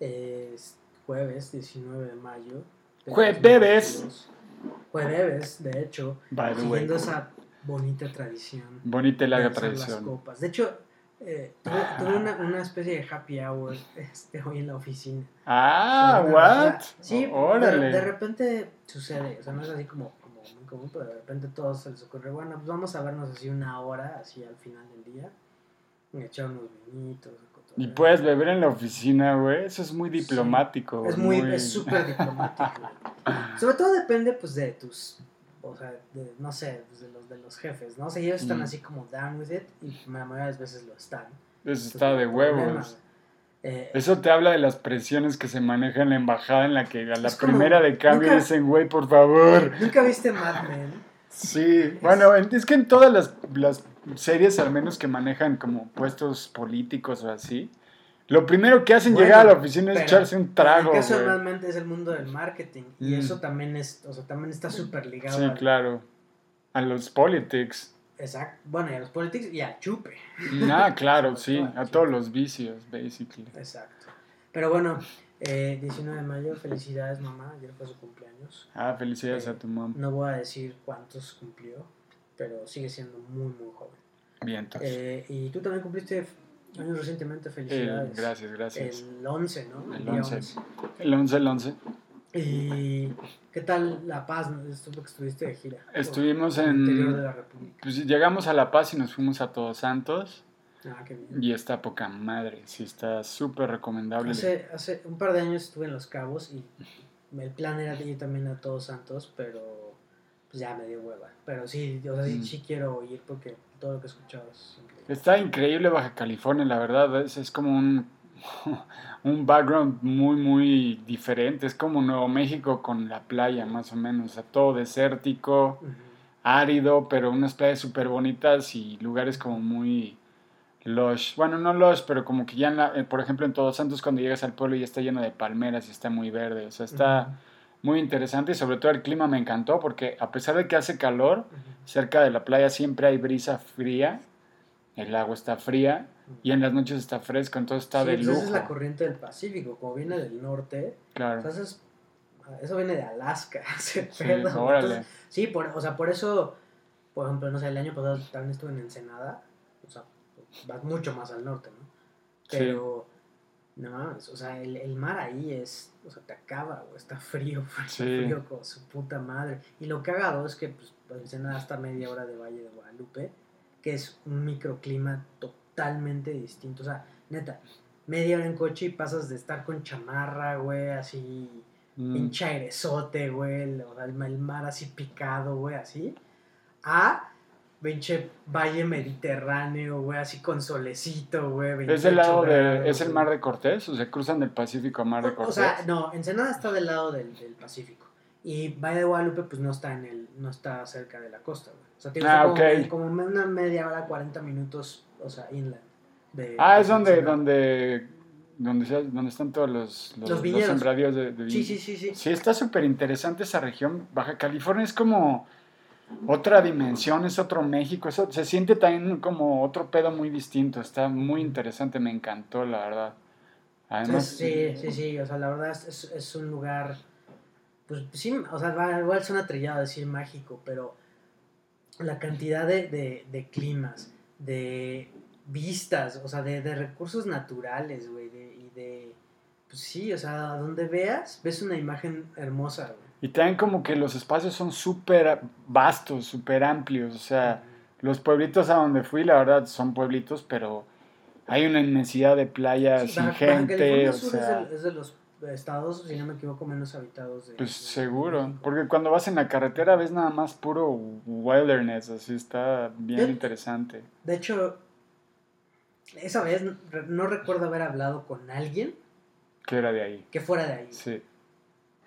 Es jueves 19 de mayo. de Jueves. 2022. Jueves, de hecho. Siguiendo esa bonita tradición. Bonita y larga alzar las tradición. copas. De hecho, eh, tuve, tuve una, una especie de happy hour este, hoy en la oficina. Ah, O sea, what? sí, Órale. de repente sucede, o sea, no es así como, como muy común, pero de repente todos se les ocurre, bueno, pues vamos a vernos así una hora, así al final del día, echar unos vinitos. Y puedes beber en la oficina, güey. Eso es muy diplomático. Es muy, es súper diplomático. Sobre todo depende, pues, de tus, o sea, de, no sé, pues, de los, de los jefes, ¿no? O sea, ellos están Mm. así como down with it, y la mayoría de las veces lo están. Eso está de Entonces, huevos. Eh, Eso te habla de las presiones que se manejan en la embajada en la que a la Es como, primera de cambio nunca- dicen, güey, por favor. ¿Nunca viste Mad Men? Sí, bueno, es que en todas las, las series, al menos que manejan como puestos políticos o así, lo primero que hacen Bueno, llegar a la oficina es echarse un trago. Caso güey. normalmente es el mundo del marketing y Mm. eso también es, o sea, también está súper ligado Sí, al- claro. A los politics. Exacto. Bueno, y a los politics y al chupe. Ah, claro, sí, a todos los vicios, basically. Exacto. Pero bueno, eh, 19 de mayo, felicidades mamá, ayer fue su cumpleaños. Ah, felicidades Eh, a tu mamá. No voy a decir cuántos cumplió, pero sigue siendo muy, muy joven. Bien, entonces. Eh, y tú también cumpliste años recientemente, Eh, felicidades. gracias, gracias. El 11, ¿no? El día 11. El 11, el 11. ¿Y qué tal La Paz? ¿no? Esto porque estuviste de gira. Estuvimos en- interior de la República. Pues llegamos a La Paz y nos fuimos a Todos Santos. Ah, qué bien. Y está poca madre, sí, está súper recomendable. Hace, hace un par de años estuve en Los Cabos y el plan era ir también a Todos Santos, pero pues ya me dio hueva. Pero sí, o sea, sí, Mm. sí quiero ir porque todo lo que he escuchado es increíble. Está increíble Baja California, la verdad. Es, es como un, un background muy, muy diferente. Es como Nuevo México con la playa, más o menos. O sea, todo desértico, árido, pero unas playas súper bonitas y lugares como muy lush. Bueno, no lush, pero como que ya, en la- eh, por ejemplo, en Todos Santos, cuando llegas al pueblo ya está lleno de palmeras y está muy verde. O sea, está muy interesante y sobre todo el clima me encantó porque a pesar de que hace calor, cerca de la playa siempre hay brisa fría, el agua está fría y en las noches está fresco, entonces está Sí, de lujo. esa es la corriente del Pacífico, como viene del norte, Claro. sea, eso, es- eso viene de Alaska, ese Sí, pedo. órale. Entonces, sí, por, o sea, por eso, por ejemplo, no sé, el año pasado también estuve en Ensenada, o sea, vas mucho más al norte, ¿no? Sí. No mames, o sea, el, el mar ahí es, o sea, te acaba, o está frío, frío, Sí. frío con su puta madre. Y lo cagado es que, pues, Ensenada está a media hora de Valle de Guadalupe, que es un microclima totalmente distinto, o sea, neta, media hora en coche y pasas de estar con chamarra, güey, así, Mm, airesote, güey, el mar así picado, güey, así, a pinche valle mediterráneo, güey, así con solecito, güey. Es 28 el lado de, es el mar de Cortés, o sea, cruzan del Pacífico a mar de O Cortés. sea, no, Ensenada está del lado del, del Pacífico. Y Valle de Guadalupe, pues no está en el, no está cerca de la costa, güey. O sea, tiene Ah, como, como una media hora, 40 minutos, o sea, inland. de- ah, es de donde, Ensenada. donde, donde, se- donde están todos los, los, Los los viñedos. sembradíos de, de Sí, sí, sí, sí. Sí, está súper interesante esa región. Baja California es como otra dimensión, es otro México. Eso, se siente también como otro pedo muy distinto. Está muy interesante, me encantó, la verdad. Además, sí, sí, sí, o sea, la verdad es, es, un lugar, pues sí, o sea, igual suena trillado decir mágico, pero la cantidad de, de, climas, de vistas, o sea, de, de recursos naturales, güey, y de, pues sí, o sea, donde veas, ves una imagen hermosa, güey. Y también como que los espacios son súper vastos, súper amplios. O sea, los pueblitos a donde fui, la verdad, son pueblitos, pero hay una inmensidad de playas Sí, sin Baja- gente. O Sur sea, es, de, es de los estados, si no me equivoco, menos habitados de... pues de- seguro. Porque cuando vas en la carretera ves nada más puro wilderness, así está bien interesante. De hecho, esa vez no recuerdo haber hablado con alguien Que era de ahí. que fuera de ahí. Sí.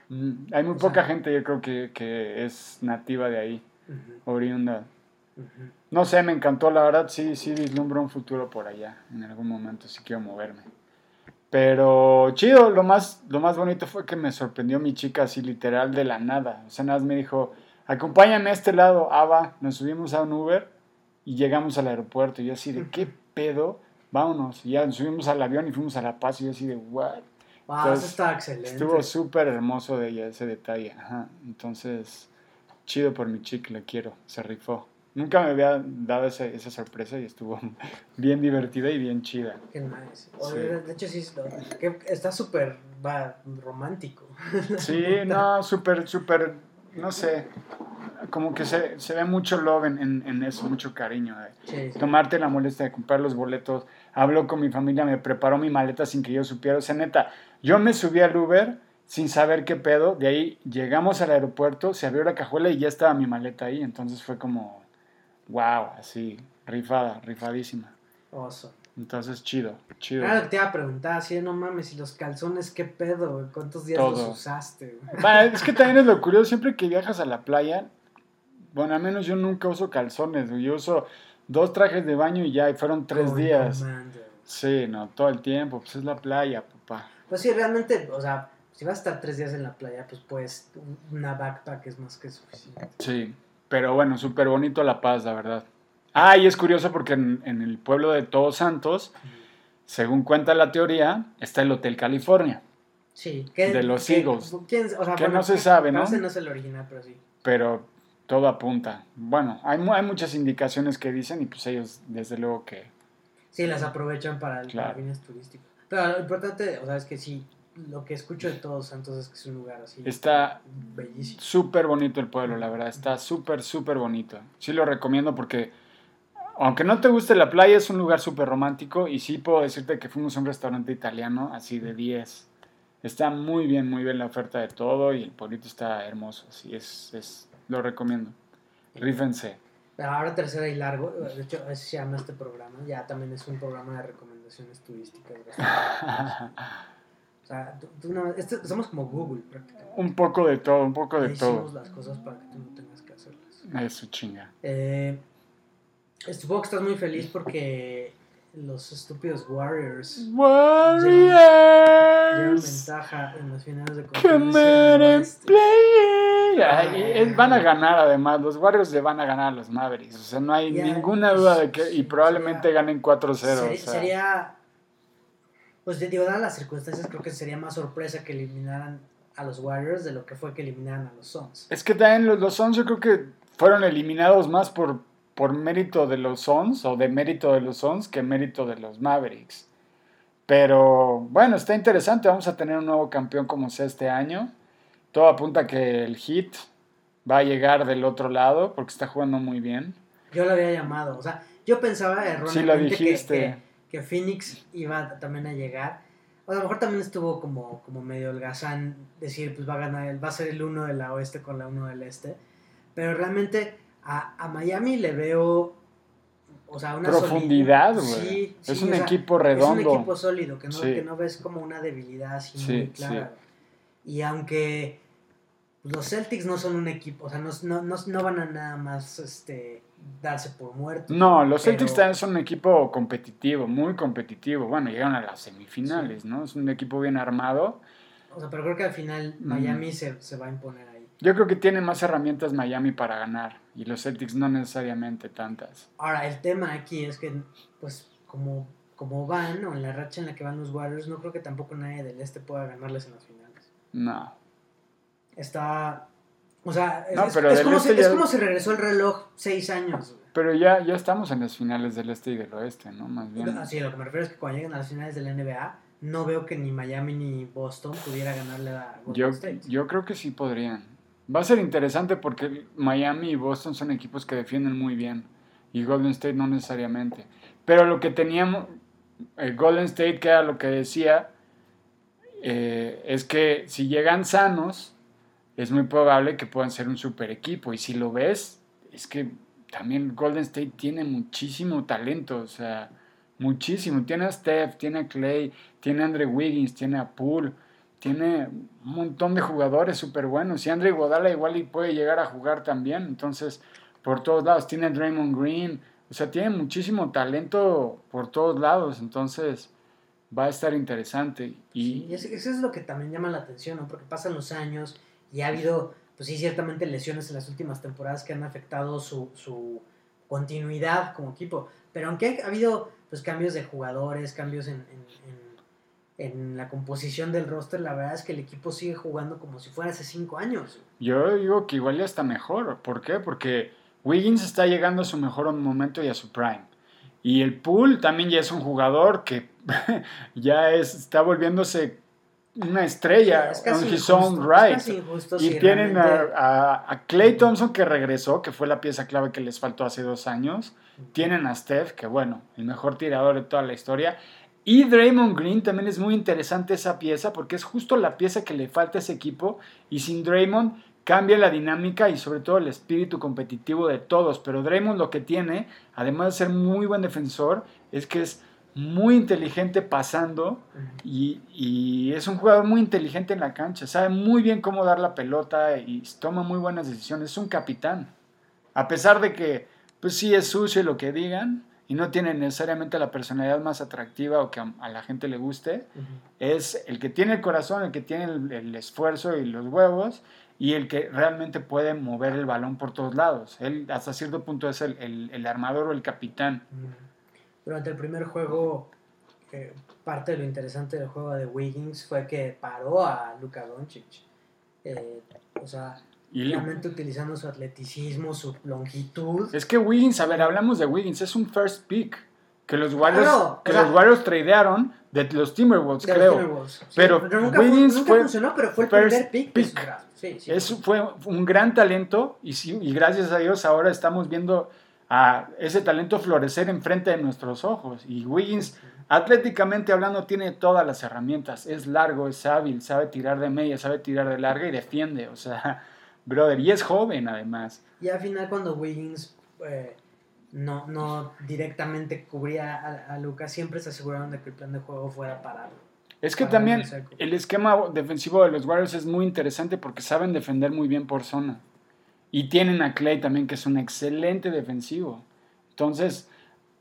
Mm, Hay muy O poca sea- gente, yo creo que, que es nativa de ahí, oriunda. No sé, me encantó, la verdad, sí, sí vislumbro un futuro por allá. En algún momento sí quiero moverme. Pero chido, lo más, lo más bonito fue que me sorprendió mi chica así literal de la nada. O sea, nada más me dijo, acompáñame a este lado, ah, va. Nos subimos a un Uber y llegamos al aeropuerto. Y yo así de, ¿qué pedo? Vámonos. Y ya nos subimos al avión y fuimos a La Paz y yo así de, ¿what? Wow, eso está excelente. Estuvo súper hermoso de ella ese detalle. Ajá. Entonces, chido por mi chick, le quiero. Se rifó. Nunca me había dado esa, esa sorpresa y estuvo bien divertida y bien chida. Qué nice. De hecho, sí, está súper romántico. Sí, no, súper, súper, no sé. Como que se, se ve mucho love en, en, eso, mucho cariño. Tomarte la molestia de comprar los boletos. Hablo con mi familia, me preparó mi maleta sin que yo supiera. O sea, neta, yo me subí al Uber sin saber qué pedo. De ahí llegamos al aeropuerto, se abrió la cajuela y ya estaba mi maleta ahí. Entonces fue como wow, así, rifada, rifadísima. Oso. Entonces, chido, chido. Claro, te iba a preguntar, así, no mames, ¿y los calzones qué pedo? ¿Cuántos días los usaste? es que también es lo curioso, siempre que viajas a la playa, bueno, al menos yo nunca uso calzones, yo uso dos trajes de baño y ya, y fueron tres días. sí, no, todo el tiempo, pues es la playa, papá. Pues sí, realmente, o sea, si vas a estar tres días en la playa, pues pues una backpack es más que suficiente. Sí. Pero bueno, súper bonito La Paz, la verdad. Ah, y es curioso porque en, el pueblo de Todos Santos, según cuenta la teoría, está el Hotel California. Sí, de los Eagles. que no se sabe, ¿no? no es el original, pero sí. Pero todo apunta. Bueno, hay, hay muchas indicaciones que dicen y pues ellos, desde luego que. Sí, las aprovechan para, el, claro. fines turísticos. Pero lo importante, o sea, es que sí, lo que escucho de Todos Santos es que es un lugar así. Está bellísimo. Súper bonito el pueblo, la verdad. Está súper, súper bonito. Sí lo recomiendo porque, aunque no te guste la playa, es un lugar súper romántico. Y sí puedo decirte que fuimos a un restaurante italiano así de 10. Está muy bien, muy bien la oferta de todo y el pueblito está hermoso. Así es, es lo recomiendo. Rífense. Ahora tercera y largo, de hecho así se llama este programa, ya también es un programa de recomendaciones turísticas. sea, este, somos como Google prácticamente. Un poco de todo, un poco de todo. Hicimos las cosas para que tú no tengas que hacerlas. Eso chinga. Eh, supongo que estás muy feliz porque los estúpidos Warriors. Warriors. Llevan, ventaja en las finales de conferencia. Play. van a ganar además, los Warriors le van a ganar a los Mavericks, o sea, no hay ninguna duda de que, y probablemente ganen 4-0. sería pues digo, dadas las circunstancias, creo que sería más sorpresa que eliminaran a los Warriors de lo que fue que eliminaran a los Suns. Es que también los, los Suns yo creo que fueron eliminados más por, por mérito de los Suns o de mérito de los Suns que mérito de los Mavericks. Pero bueno, está interesante, vamos a tener un nuevo campeón como sea este año. Todo apunta que el Heat va a llegar del otro lado porque está jugando muy bien. Yo lo había llamado, o sea, yo pensaba erróneamente sí, lo dijiste. que que Phoenix iba también a llegar. O a lo mejor también estuvo como, como medio holgazán decir, pues va a ganar, va a ser el uno de la oeste con la uno del este. Pero realmente a, Miami le veo, o sea, una profundidad, güey. es un equipo redondo. Es un equipo sólido, que no, que no ves como una debilidad así muy clara. Y aunque los Celtics no son un equipo, o sea, no, no, no van a nada más este, darse por muerto. No, los Celtics también son un equipo competitivo, muy competitivo. Bueno, llegaron a las semifinales, ¿no? Es un equipo bien armado. O sea, pero creo que al final Miami se, va a imponer ahí. Yo creo que tiene más herramientas Miami para ganar y los Celtics no necesariamente tantas. Ahora, el tema aquí es que, pues, como, como van, o en la racha en la que van los Warriors, no creo que tampoco nadie del este pueda ganarles en las finales. No. Está o sea, es, como, este si, como, si, regresó el reloj seis años. Pero ya, ya estamos en las finales del este y del oeste, ¿no? Más bien. Sí, lo que me refiero es que cuando lleguen a las finales de la NBA, no veo que ni Miami ni Boston pudiera ganarle a Golden yo, State. Yo creo que sí podrían. Va a ser interesante porque Miami y Boston son equipos que defienden muy bien y Golden State no necesariamente. Pero lo que teníamos, el Golden State, que era lo que decía, eh, es que si llegan sanos, es muy probable que puedan ser un super equipo. Y si lo ves, es que también Golden State tiene muchísimo talento, o sea, muchísimo. Tiene a Steph, tiene a Clay, tiene a Andre Wiggins, tiene a Poole, tiene un montón de jugadores súper buenos. Y Andre Godala igual y puede llegar a jugar también. Entonces, por todos lados, tiene a Draymond Green. O sea, tiene muchísimo talento por todos lados. Entonces, va a estar interesante. Y, y eso es lo que también llama la atención, ¿no? Porque pasan los años y ha habido, pues sí, ciertamente lesiones en las últimas temporadas que han afectado su, su continuidad como equipo. Pero aunque ha habido pues cambios de jugadores, cambios en, en la composición del roster, la verdad es que el equipo sigue jugando como si fuera hace cinco años. Yo digo que igual ya está mejor. ¿Por qué? Porque Wiggins está llegando a su mejor momento y a su prime. Y el Pool también ya es un jugador que ya es, está volviéndose una estrella es casi on his own es right. y tienen a, a Clay Thompson que regresó, que fue la pieza clave que les faltó hace dos años. Tienen a Steph, que bueno, el mejor tirador de toda la historia. Y Draymond Green también es muy interesante esa pieza porque es justo la pieza que le falta a ese equipo. Y sin Draymond cambia la dinámica y sobre todo el espíritu competitivo de todos. Pero Draymond lo que tiene, además de ser muy buen defensor, es que es muy inteligente pasando y, y es un jugador muy inteligente en la cancha. Sabe muy bien cómo dar la pelota y toma muy buenas decisiones. Es un capitán. A pesar de que, pues sí, es sucio lo que digan y no tiene necesariamente la personalidad más atractiva o que a, a la gente le guste, Ujú. es el que tiene el corazón, el que tiene el, el esfuerzo y los huevos y el que realmente puede mover el balón por todos lados. Él hasta cierto punto es el, el- el armador o el capitán. Durante el primer juego, eh, parte de lo interesante del juego de Wiggins fue que paró a Luka Doncic. Eh, o sea, Y realmente utilizando su atleticismo, su longitud. Es que Wiggins, a ver, hablamos de Wiggins, es un first pick. Que los Warriors, Claro, que o sea- los Warriors tradearon de los Timberwolves, de los creo. Timberwolves. Sí, Pero nunca, Wiggins fue, nunca fue funcionó, pero fue el primer pick, pick. Sí, sí. Eso fue un gran talento y, sí- y gracias a Dios ahora estamos viendo a ese talento florecer enfrente de nuestros ojos. Y Wiggins, atléticamente hablando, tiene todas las herramientas. Es largo, es hábil, sabe tirar de media, sabe tirar de larga y defiende. O sea, brother, y es joven además. Y al final cuando Wiggins eh, no, no directamente cubría a, a Lucas, siempre se aseguraron de que el plan de juego fuera pararlo. Es que también el esquema defensivo de los Warriors es muy interesante porque saben defender muy bien por zona. Y tienen a Clay también, que es un excelente defensivo. Entonces,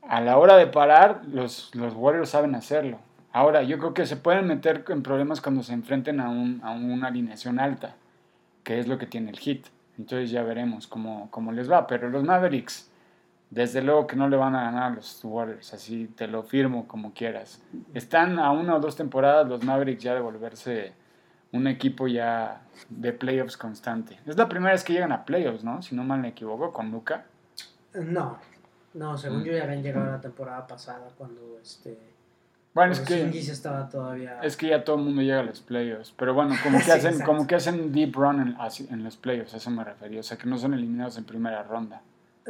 a la hora de parar, los, los Warriors saben hacerlo. Ahora, yo creo que se pueden meter en problemas cuando se enfrenten a, un- a una alineación alta, que es lo que tiene el Hit. Entonces ya veremos cómo, cómo les va. Pero los Mavericks, desde luego que no le van a ganar a los Warriors, así te lo firmo como quieras. Están a una o dos temporadas los Mavericks ya de volverse un equipo ya de playoffs constante. Es la primera vez que llegan a playoffs, ¿no? Si no mal me equivoco, con Luca. No, no, según Mm. yo ya habían llegado la temporada pasada cuando este Bueno, es que, estaba todavía es que ya todo el mundo llega a los playoffs. Pero bueno, como que Sí, hacen, exacto. como que hacen deep run en, en los playoffs, a eso me refería. O sea, que no son eliminados en primera ronda.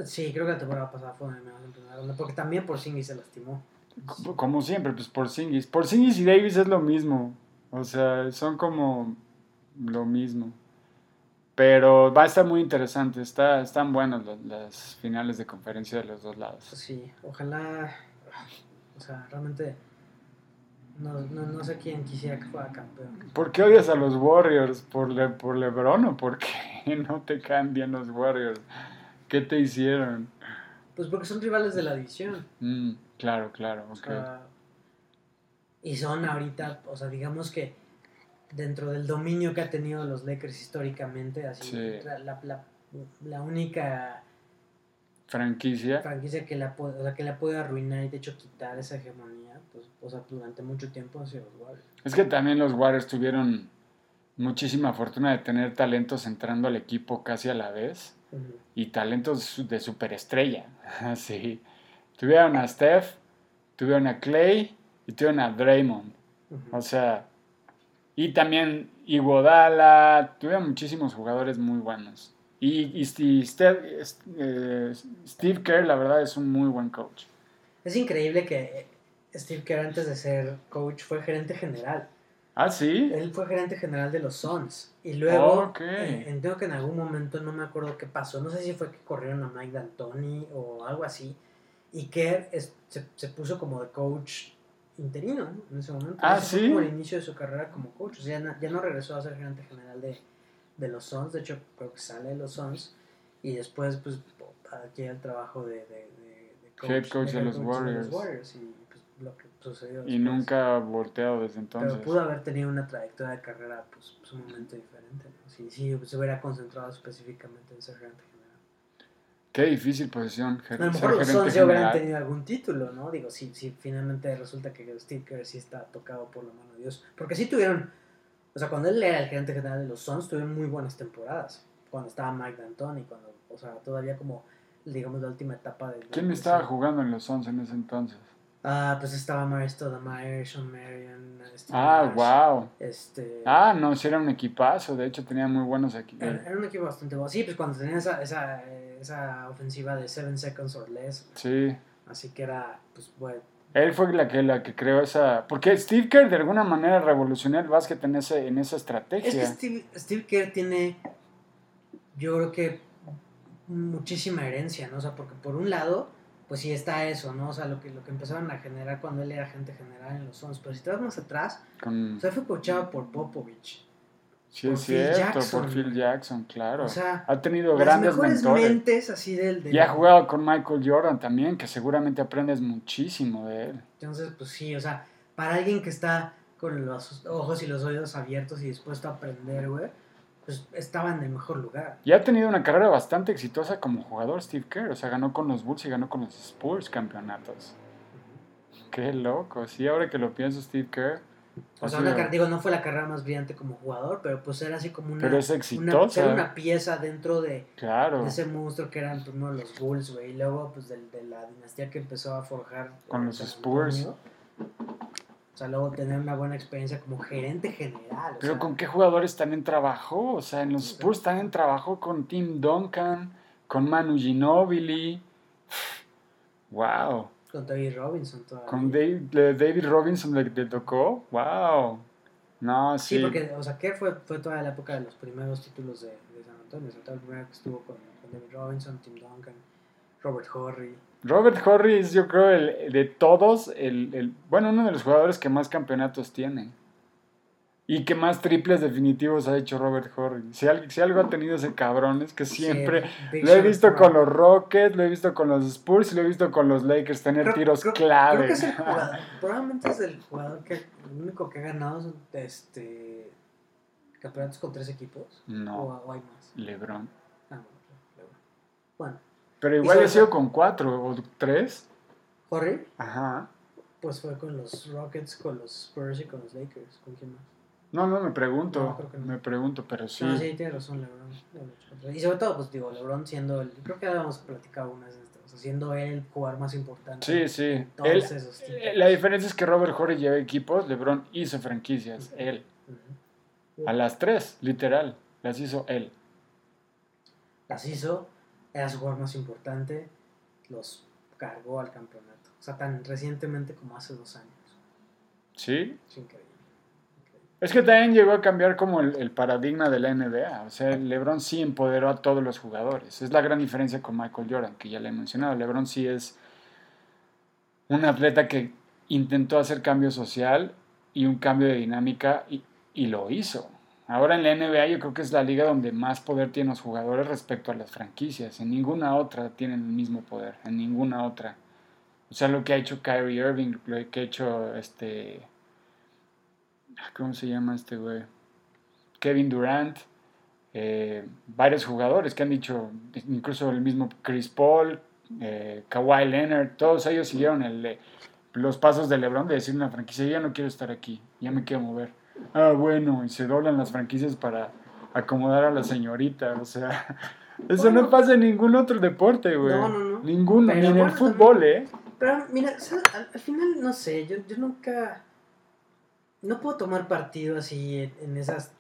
Sí, creo que la temporada pasada fue en primera ronda, porque también Porzingis se lastimó. Co- Como siempre, pues Porzingis. Porzingis y Davis es lo mismo. O sea, son como lo mismo. Pero va a estar muy interesante. Está, están buenas las, las finales de conferencia de los dos lados. Sí, ojalá, o sea, realmente no, no, no sé quién quisiera que fuera campeón. ¿Por qué odias a los Warriors? ¿Por, Le- por LeBron o por qué no te cambian los Warriors? ¿Qué te hicieron? Pues porque son rivales de la división. Mm, claro, claro, O ok. sea, y son ahorita, o sea, digamos que dentro del dominio que ha tenido los Lakers históricamente, así, Sí. la, la, la- la única Franquicia. franquicia que la, puede, o sea, que la puede arruinar y de hecho quitar esa hegemonía, pues, o sea, durante mucho tiempo han sido los Warriors. Es que también los Warriors tuvieron muchísima fortuna de tener talentos entrando al equipo casi a la vez. Y talentos de superestrella. Sí. Tuvieron a Steph, tuvieron a Clay y tuvieron a Draymond. O sea, y también Iguodala, tuvieron muchísimos jugadores muy buenos. Y, y, es- eh, Steve Kerr, la verdad, es un muy buen coach. Es increíble que Steve Kerr antes de ser coach fue gerente general. Ah, sí. Él fue gerente general de los Suns. Y luego, entiendo que en algún momento, no me acuerdo qué pasó, no sé si fue que corrieron a Mike D'Antoni o algo así. Y Kerr es- se, se puso como de coach interino ¿no? en ese momento. Ah, Ese fue ¿sí? como el inicio de su carrera como coach. O sea, ya no, ya no regresó a ser gerente general de, de los Suns. De hecho, creo que sale de los Suns. Y después, pues, adquiere el trabajo de, de, de- de Head coach de los Warriors. y pues, lo que sucedió Y nunca ha volteado desde Pero entonces. pudo haber tenido una trayectoria de carrera pues, sumamente diferente. ¿no? Si, si se hubiera concentrado específicamente en ser gerente general. Qué difícil posición. A lo mejor los Suns ya hubieran tenido algún título, ¿no? Digo, si, si finalmente resulta que Steve Kerr sí está tocado por la mano de Dios. Porque sí tuvieron, o sea, cuando él era el gerente general de los Suns, tuvieron muy buenas temporadas. Cuando estaba Mike D'Antoni, cuando, o sea, todavía como, digamos, la última etapa de... ¿Quién estaba jugando en los Suns en ese entonces? Ah, pues estaba Mary Stoudemire, Sean Marion. ah, wow. Este... Ah, no, sí era un equipazo. De hecho, tenía muy buenos equipos. Era, un equipo bastante bueno. Sí, pues cuando tenía esa, esa, esa ofensiva de 7 seconds or less. Sí. Así que era, pues, bueno. Él fue la que, la que creó esa... Porque Steve Kerr de alguna manera revolucionó el básquet en, ese, en esa estrategia. Es que Steve, Steve Kerr tiene, yo creo que, muchísima herencia, ¿no? O sea, porque por un lado pues sí está eso, ¿no? O sea, lo que, lo que empezaron a generar cuando él era agente general en los Suns. Pero si te vas más atrás, o sea, fue coachado por Popovich. Sí, es cierto, por Phil Jackson, claro. O sea, ha tenido grandes mejores mentes así del, Y ha jugado con Michael Jordan también, que seguramente aprendes muchísimo de él. Entonces, pues sí, o sea, para alguien que está con los ojos y los oídos abiertos y dispuesto a aprender, güey, pues estaba en el mejor lugar. Y ha tenido una carrera bastante exitosa como jugador Steve Kerr. O sea, ganó con los Bulls y ganó con los Spurs campeonatos. Qué loco. Sí, ahora que lo pienso, Steve Kerr. O sea, digo, no fue la carrera más brillante como jugador, pero pues era así como una. Pero es exitosa. Una, una pieza dentro de, claro. ese monstruo que eran uno de los Bulls, güey. Y luego, pues, de, de, la dinastía que empezó a forjar. Con los Spurs. Sea, luego tener una buena experiencia como gerente general. Pero ¿con qué jugadores también trabajó? O sea, en los Spurs también trabajó con Tim Duncan, con Manu Ginobili. ¡Wow! Con David Robinson todavía. Con David, Robinson le, tocó. ¡Wow! No, sí. Sí, porque, o sea, que fue, fue toda la época de los primeros títulos de, de San Antonio. O sea, el primero que estuvo con, con David Robinson, Tim Duncan, Robert Horry. Robert Horry es, yo creo, el, de todos, el, el, bueno, uno de los jugadores que más campeonatos tiene. Y que más triples definitivos ha hecho Robert Horry. Si, si algo ha tenido ese cabrón es que siempre lo he visto con los Rockets, lo he visto con los Spurs y lo he visto con los Lakers tener tiros clave. Creo que es el jugador, probablemente es el jugador que el único que ha ganado este campeonatos con tres equipos. No. O, hay más. LeBron. Ah, LeBron. Bueno. Pero igual ha sido con cuatro o tres. ¿Horry? Ajá. Pues fue con los Rockets, con los Spurs y con los Lakers. ¿Con quién más? No, no, me pregunto. Me pregunto, pero sí. No, sí, tiene razón, LeBron. Y sobre todo, pues digo, LeBron siendo el. Creo que habíamos platicado una vez de. O sea, siendo él el jugador más importante. Sí, sí. Eh, la diferencia es que Robert Horry lleva equipos, LeBron hizo franquicias. Él. A las tres, literal. Las hizo él. Las hizo era su jugador más importante, los cargó al campeonato. O sea, tan recientemente como hace dos años. Sí. Es increíble. Es que también llegó a cambiar como el, paradigma de la NBA. O sea, LeBron sí empoderó a todos los jugadores. Es la gran diferencia con Michael Jordan, que ya le he mencionado. LeBron sí es un atleta que intentó hacer cambio social y un cambio de dinámica y, y lo hizo. Ahora en la NBA yo creo que es la liga donde más poder tienen los jugadores respecto a las franquicias. En ninguna otra tienen el mismo poder, en ninguna otra. O sea, lo que ha hecho Kyrie Irving, lo que ha hecho este... ¿Cómo se llama este güey? Kevin Durant. Eh, varios jugadores que han dicho, incluso el mismo Chris Paul, eh, Kawhi Leonard, todos ellos siguieron el, los pasos de LeBron de decir una franquicia, ya no quiero estar aquí, ya me quiero mover ah, bueno, y se doblan las franquicias para acomodar a la señorita, o sea, eso no pasa en ningún otro deporte, güey. No, no, no. Ninguno, ni en el fútbol, ¿eh? Pero mira, al, final, no sé, yo, yo nunca... No puedo tomar partido así en, esas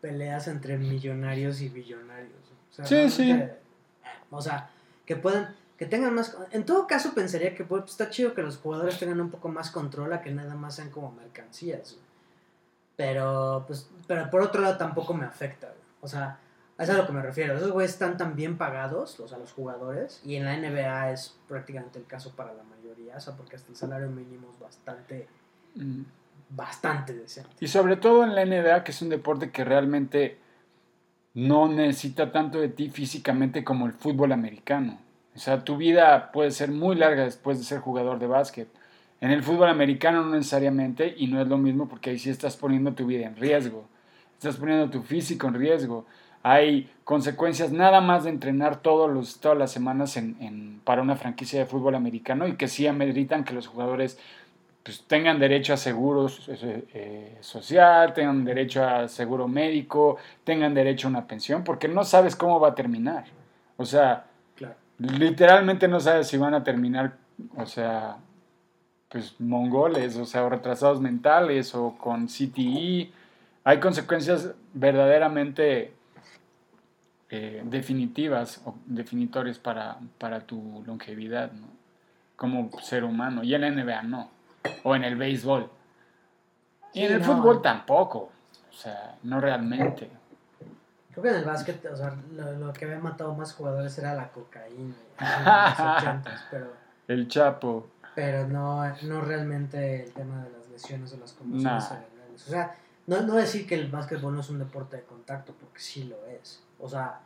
peleas entre millonarios y billonarios. O sea, sí, sí. o sea, que puedan que tengan más en todo caso pensaría que pues, está chido que los jugadores tengan un poco más control a que nada más sean como mercancías pero, pues, pero por otro lado tampoco me afecta, O sea, es a lo que me refiero. Esos güeyes están tan bien pagados, o sea, los jugadores, y en la NBA es prácticamente el caso para la mayoría, o sea, porque hasta el salario mínimo es bastante, mm. bastante decente. Y sobre todo en la NBA, que es un deporte que realmente no necesita tanto de ti físicamente como el fútbol americano. O sea, tu vida puede ser muy larga después de ser jugador de básquet. En el fútbol americano no necesariamente y no es lo mismo porque ahí sí estás poniendo tu vida en riesgo, estás poniendo tu físico en riesgo. hay consecuencias nada más de entrenar todos los, todas las semanas en, en, para una franquicia de fútbol americano y que sí ameritan que los jugadores pues, tengan derecho a seguro eh, social, tengan derecho a seguro médico, tengan derecho a una pensión, porque no sabes cómo va a terminar. O sea, literalmente no sabes si van a terminar, o sea, pues mongoles, o sea, retrasados mentales o con CTE. Hay consecuencias verdaderamente eh, definitivas o definitorias para, para tu longevidad, ¿no? Como ser humano. Y en la NBA no. O en el béisbol. Y en el fútbol tampoco. O sea, no realmente. Creo que en el básquet, o sea, lo, que había matado más jugadores era la cocaína. En los pero, el Chapo. Pero no, no realmente el tema de las lesiones o las conmociones O sea, no, no decir que el básquetbol no es un deporte de contacto, porque sí lo es. O sea,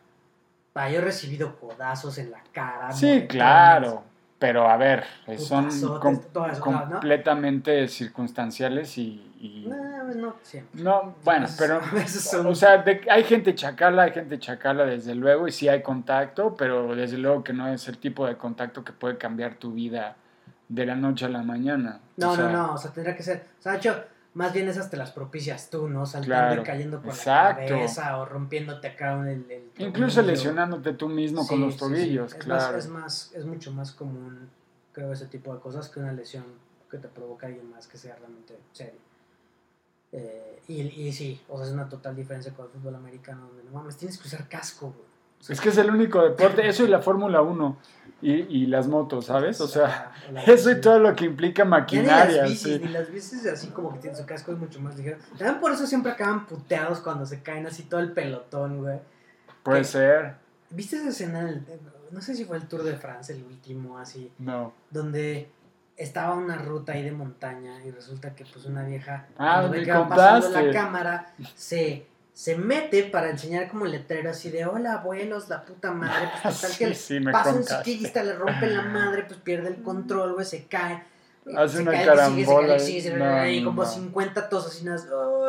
yo he recibido codazos en la cara. Sí, claro. Pero a ver, son completamente circunstanciales y... No, siempre. No, bueno, pero... O sea, hay gente chacala, hay gente chacala desde luego y sí hay contacto, pero desde luego que no es el tipo de contacto que puede cambiar tu vida de la noche a la mañana. No, no, no, o sea, tendría que ser... O sea, de hecho, más bien esas te las propicias tú, ¿no? Saltando y cayendo por la cabeza o rompiéndote acá el, el Incluso lesionándote tú mismo con los tobillos, Es claro. Más, es, más, es mucho más común, creo, ese tipo de cosas que una lesión que te provoca alguien más que sea realmente serio. Eh, y, y sí, o sea, es una total diferencia con el fútbol americano, donde no mames, tienes que usar casco, güey es que es el único deporte, eso y la Fórmula 1 y, y, las motos, ¿sabes? O sea, eso y todo lo que implica maquinaria. Ni las bicis, ni las bicis así como que tienen su casco es mucho más ligero. También por eso siempre acaban puteados cuando se caen así todo el pelotón, güey. Puede ser. ¿Viste esa escena? no sé si fue el Tour de Francia, el último, así. No. Donde estaba una ruta ahí de montaña y resulta que pues una vieja ah, cuando ve que va pasando la cámara se se mete para enseñar como letrero así de hola abuelos, la puta madre, pues total que le pasa un ciclista, le rompe la madre, pues pierde el control, güey, se cae. Hace se una cae, carambola. Sigue, sigue, sigue, y como 50 tosas y nada,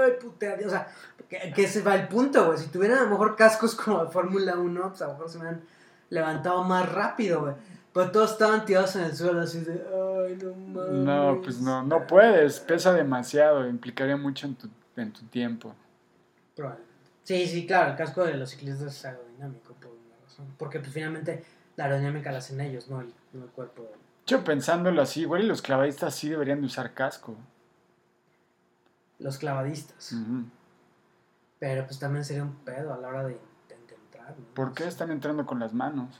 ay, puta, o sea, que, que se va el punto, güey. Si tuvieran a lo mejor cascos como de Fórmula 1, pues a lo mejor se me han levantado más rápido, güey. Pero todos estaban tirados en el suelo así de, ay, no mames. No, pues no, no puedes, pesa demasiado, implicaría mucho en tu, en tu tiempo. Sí, sí, claro, el casco de los ciclistas es aerodinámico por una razón. Porque pues finalmente la aerodinámica la hacen ellos, no el, no el cuerpo. Yo pensándolo así, igual y los clavadistas sí deberían de usar casco. Los clavadistas. Pero pues también sería un pedo a la hora de, entrar. ¿Por qué están entrando con las manos?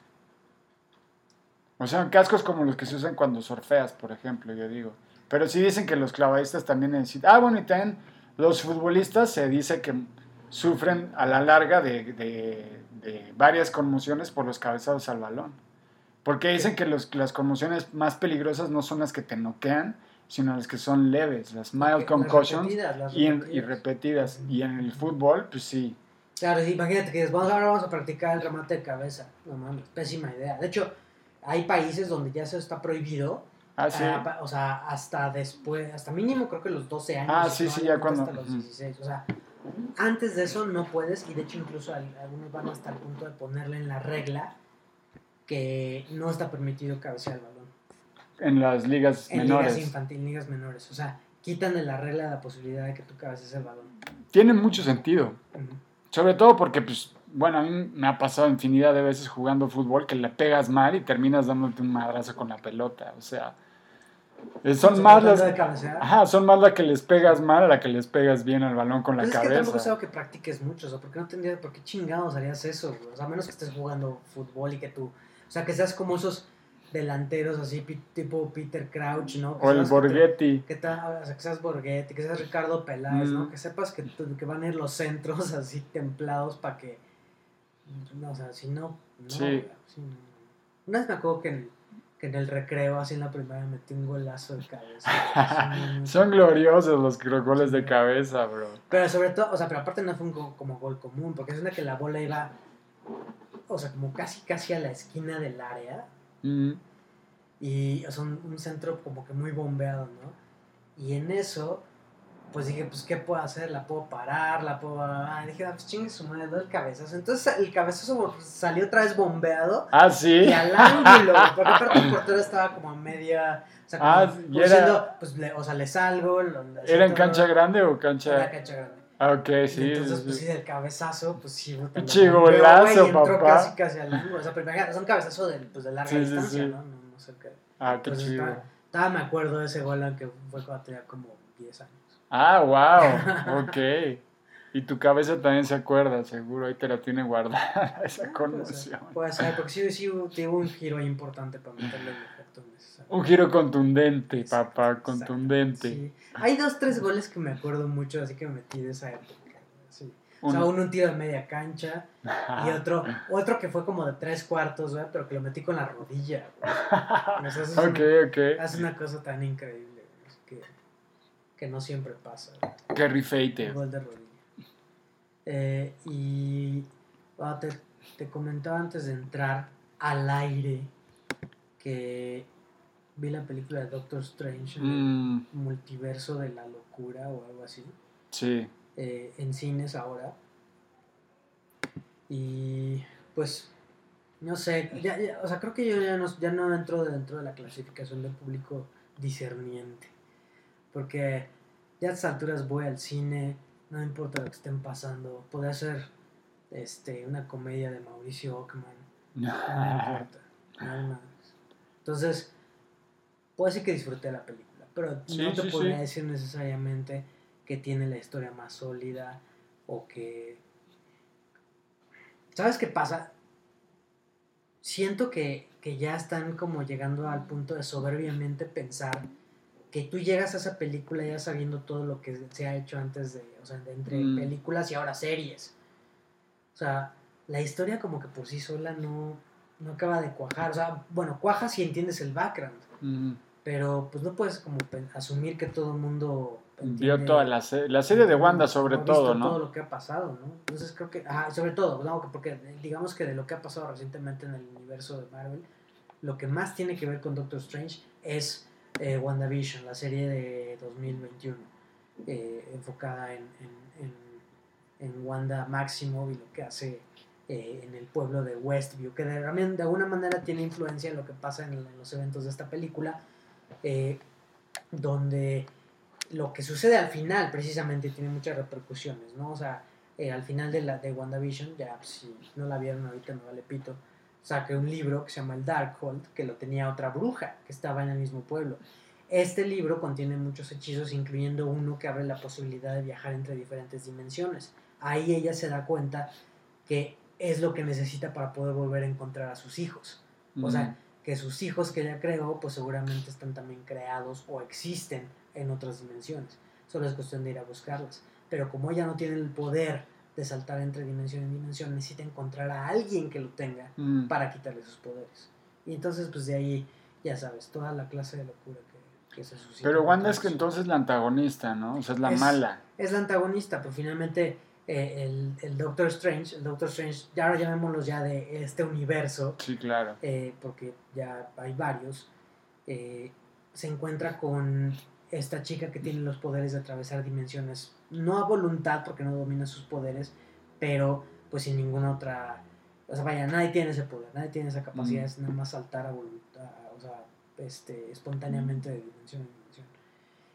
O sea, cascos como los que se usan cuando surfeas, por ejemplo, yo digo. Pero sí dicen que los clavadistas también necesitan... Ah, bueno, y también los futbolistas se dice que sufren a la larga de, varias conmociones por los cabezados al balón. Porque dicen que las conmociones más peligrosas no son las que te noquean, sino las que son leves, las mild concussions y, repetidas. Y en el fútbol, pues sí. Claro, imagínate que vamos, ahora vamos a practicar el remate de cabeza. No mames, pésima idea. De hecho, hay países donde ya se está prohibido. Ah, sí. Ah, o sea, hasta después, hasta mínimo creo que los 12 años. Ah, sí, sí, ya cuando. Hasta los 16. O sea, antes de eso no puedes, y de hecho incluso algunos van hasta el punto de ponerle en la regla que no está permitido cabecear el balón. En las ligas en menores. ligas infantiles, ligas menores. O sea, quitan de la regla la posibilidad de que tú cabeces el balón. Tiene mucho sentido. Sobre todo porque, pues, bueno, a mí me ha pasado infinidad de veces jugando fútbol que le pegas mal y terminas dándote un madrazo con la pelota. O sea, eh, son más las. Ajá, son más las que les pegas mal a la que les pegas bien al balón con la cabeza. Es que tampoco es algo que practiques mucho, o sea, porque no tendrías, por qué chingados harías eso, O sea, a menos que estés jugando fútbol y que tú, o sea, que seas como esos delanteros así, tipo Peter Crouch, ¿no? o el Borghetti. Que, o sea, que seas Borghetti, que seas Ricardo Peláez, ¿no? Mm. Que sepas que, que van a ir los centros así templados para que, no, o sea, si no, no. Sí. Una vez me acuerdo que que en el recreo, así en la primera, metí un golazo de cabeza. Son gloriosos los goles de cabeza, bro. Pero sobre todo, o sea, pero aparte no fue un como gol común, porque es una que la bola iba, o sea, como casi, casi a la esquina del área. Mm. Y, o sea, un, centro como que muy bombeado, ¿no? Y en eso, pues dije, pues, ¿qué puedo hacer? ¿La puedo parar? ¿La puedo...? Ah, dije, ah, pues chingue su madre, el cabezazo. Entonces el cabezazo salió otra vez bombeado. Ah, sí. Y al ángulo, porque aparte el portero estaba como a media... O sea, como, Ah, y era- diciendo, pues, le- o sea, le salgo. lo- así ¿Era en todo. cancha grande o cancha...? Era cancha grande. Ah, ok, Y sí. entonces, sí, pues sí. del cabezazo, pues sí, Pinche golazo, güey, y entró papá. casi, casi al ángulo. O sea, imagínate, es un cabezazo de, pues, de larga sí, distancia, sí. ¿no? ¿no? No sé qué. Ah, qué Entonces, chido. estaba, estaba- me acuerdo de ese gol, aunque fue cuando tenía como 10 años. Ah, wow, ok. Y tu cabeza también se acuerda, seguro, ahí te la tiene guardada esa Puede conmoción. Puede ser, porque sí, sí hubo, tuvo un giro importante para meterle el efecto necesario. Un giro contundente, Exacto, papá, contundente. sí. Hay dos, tres goles que me acuerdo mucho, así que me metí de esa época. Sí. O sea, Uno- un tiro de media cancha y otro, otro que fue como de tres cuartos, güey, pero que lo metí con la rodilla. eso es ok, una- ok. Es una cosa tan increíble que no siempre pasa. El rifeite. gol de rodilla. Eh, y ah, te, te comentaba antes de entrar al aire que vi la película de Doctor Strange Mm, multiverso de la locura o algo así sí. eh, en cines ahora. Y pues, no sé, ya, ya- o sea, creo que yo ya no, ya no entro dentro de la clasificación del público discerniente. Porque ya a estas alturas voy al cine, no importa lo que estén pasando. Podría ser este, una comedia de Mauricio Ockman, no me importa. nada más. Entonces, puedo decir que disfruté la película, pero Sí, no te sí, podría sí. decir necesariamente que tiene la historia más sólida o que... ¿Sabes qué pasa? Siento que, que ya están como llegando al punto de soberbiamente pensar que tú llegas a esa película ya sabiendo todo lo que se ha hecho antes de, o sea, de entre Mm. películas y ahora series. O sea, la historia como que por sí sola no, no acaba de cuajar. O sea, bueno, cuaja si entiendes el background, Mm, pero pues no puedes como asumir que todo el mundo Vio entiende- toda la, se- la serie de Wanda sobre todo, todo ¿no? lo que ha pasado, ¿no? Entonces creo que, ah, sobre todo, ¿no? porque eh, digamos que de lo que ha pasado recientemente en el universo de Marvel, lo que más tiene que ver con Doctor Strange es eh, WandaVision, la serie de 2021, eh, enfocada en, en, en, en Wanda Maximoff y lo que hace eh, en el pueblo de Westview, que de, de alguna manera tiene influencia en lo que pasa en, en los eventos de esta película, eh, donde lo que sucede al final precisamente tiene muchas repercusiones, ¿no? O sea, eh, al final de, la, de WandaVision, ya pues, si no la vieron ahorita no vale pito, saqué un libro que se llama el Darkhold, que lo tenía otra bruja que estaba en el mismo pueblo. Este libro contiene muchos hechizos, incluyendo uno que abre la posibilidad de viajar entre diferentes dimensiones. Ahí ella se da cuenta que es lo que necesita para poder volver a encontrar a sus hijos. O sea, que sus hijos que ella creó, pues seguramente están también creados o existen en otras dimensiones. Solo es cuestión de ir a buscarlas. Pero como ella no tiene el poder de saltar entre dimensión en dimensión, necesita encontrar a alguien que lo tenga mm. para quitarle sus poderes. Y entonces, pues de ahí, ya sabes, toda la clase de locura que, que se suscita. Pero Wanda es que Entonces, la antagonista, ¿no? O sea, es la Es- mala. Es la antagonista, pero finalmente eh, el, el Doctor Strange, el Doctor Strange, ya ahora llamémoslo ya de este universo, Sí, claro. eh, porque ya hay varios, eh, se encuentra con esta chica que tiene los poderes de atravesar dimensiones, no a voluntad porque no domina sus poderes, pero pues sin ninguna otra, o sea, vaya, nadie tiene ese poder, nadie tiene esa capacidad, Mm. es nada más saltar a voluntad, o sea, este, espontáneamente de dimensión en dimensión.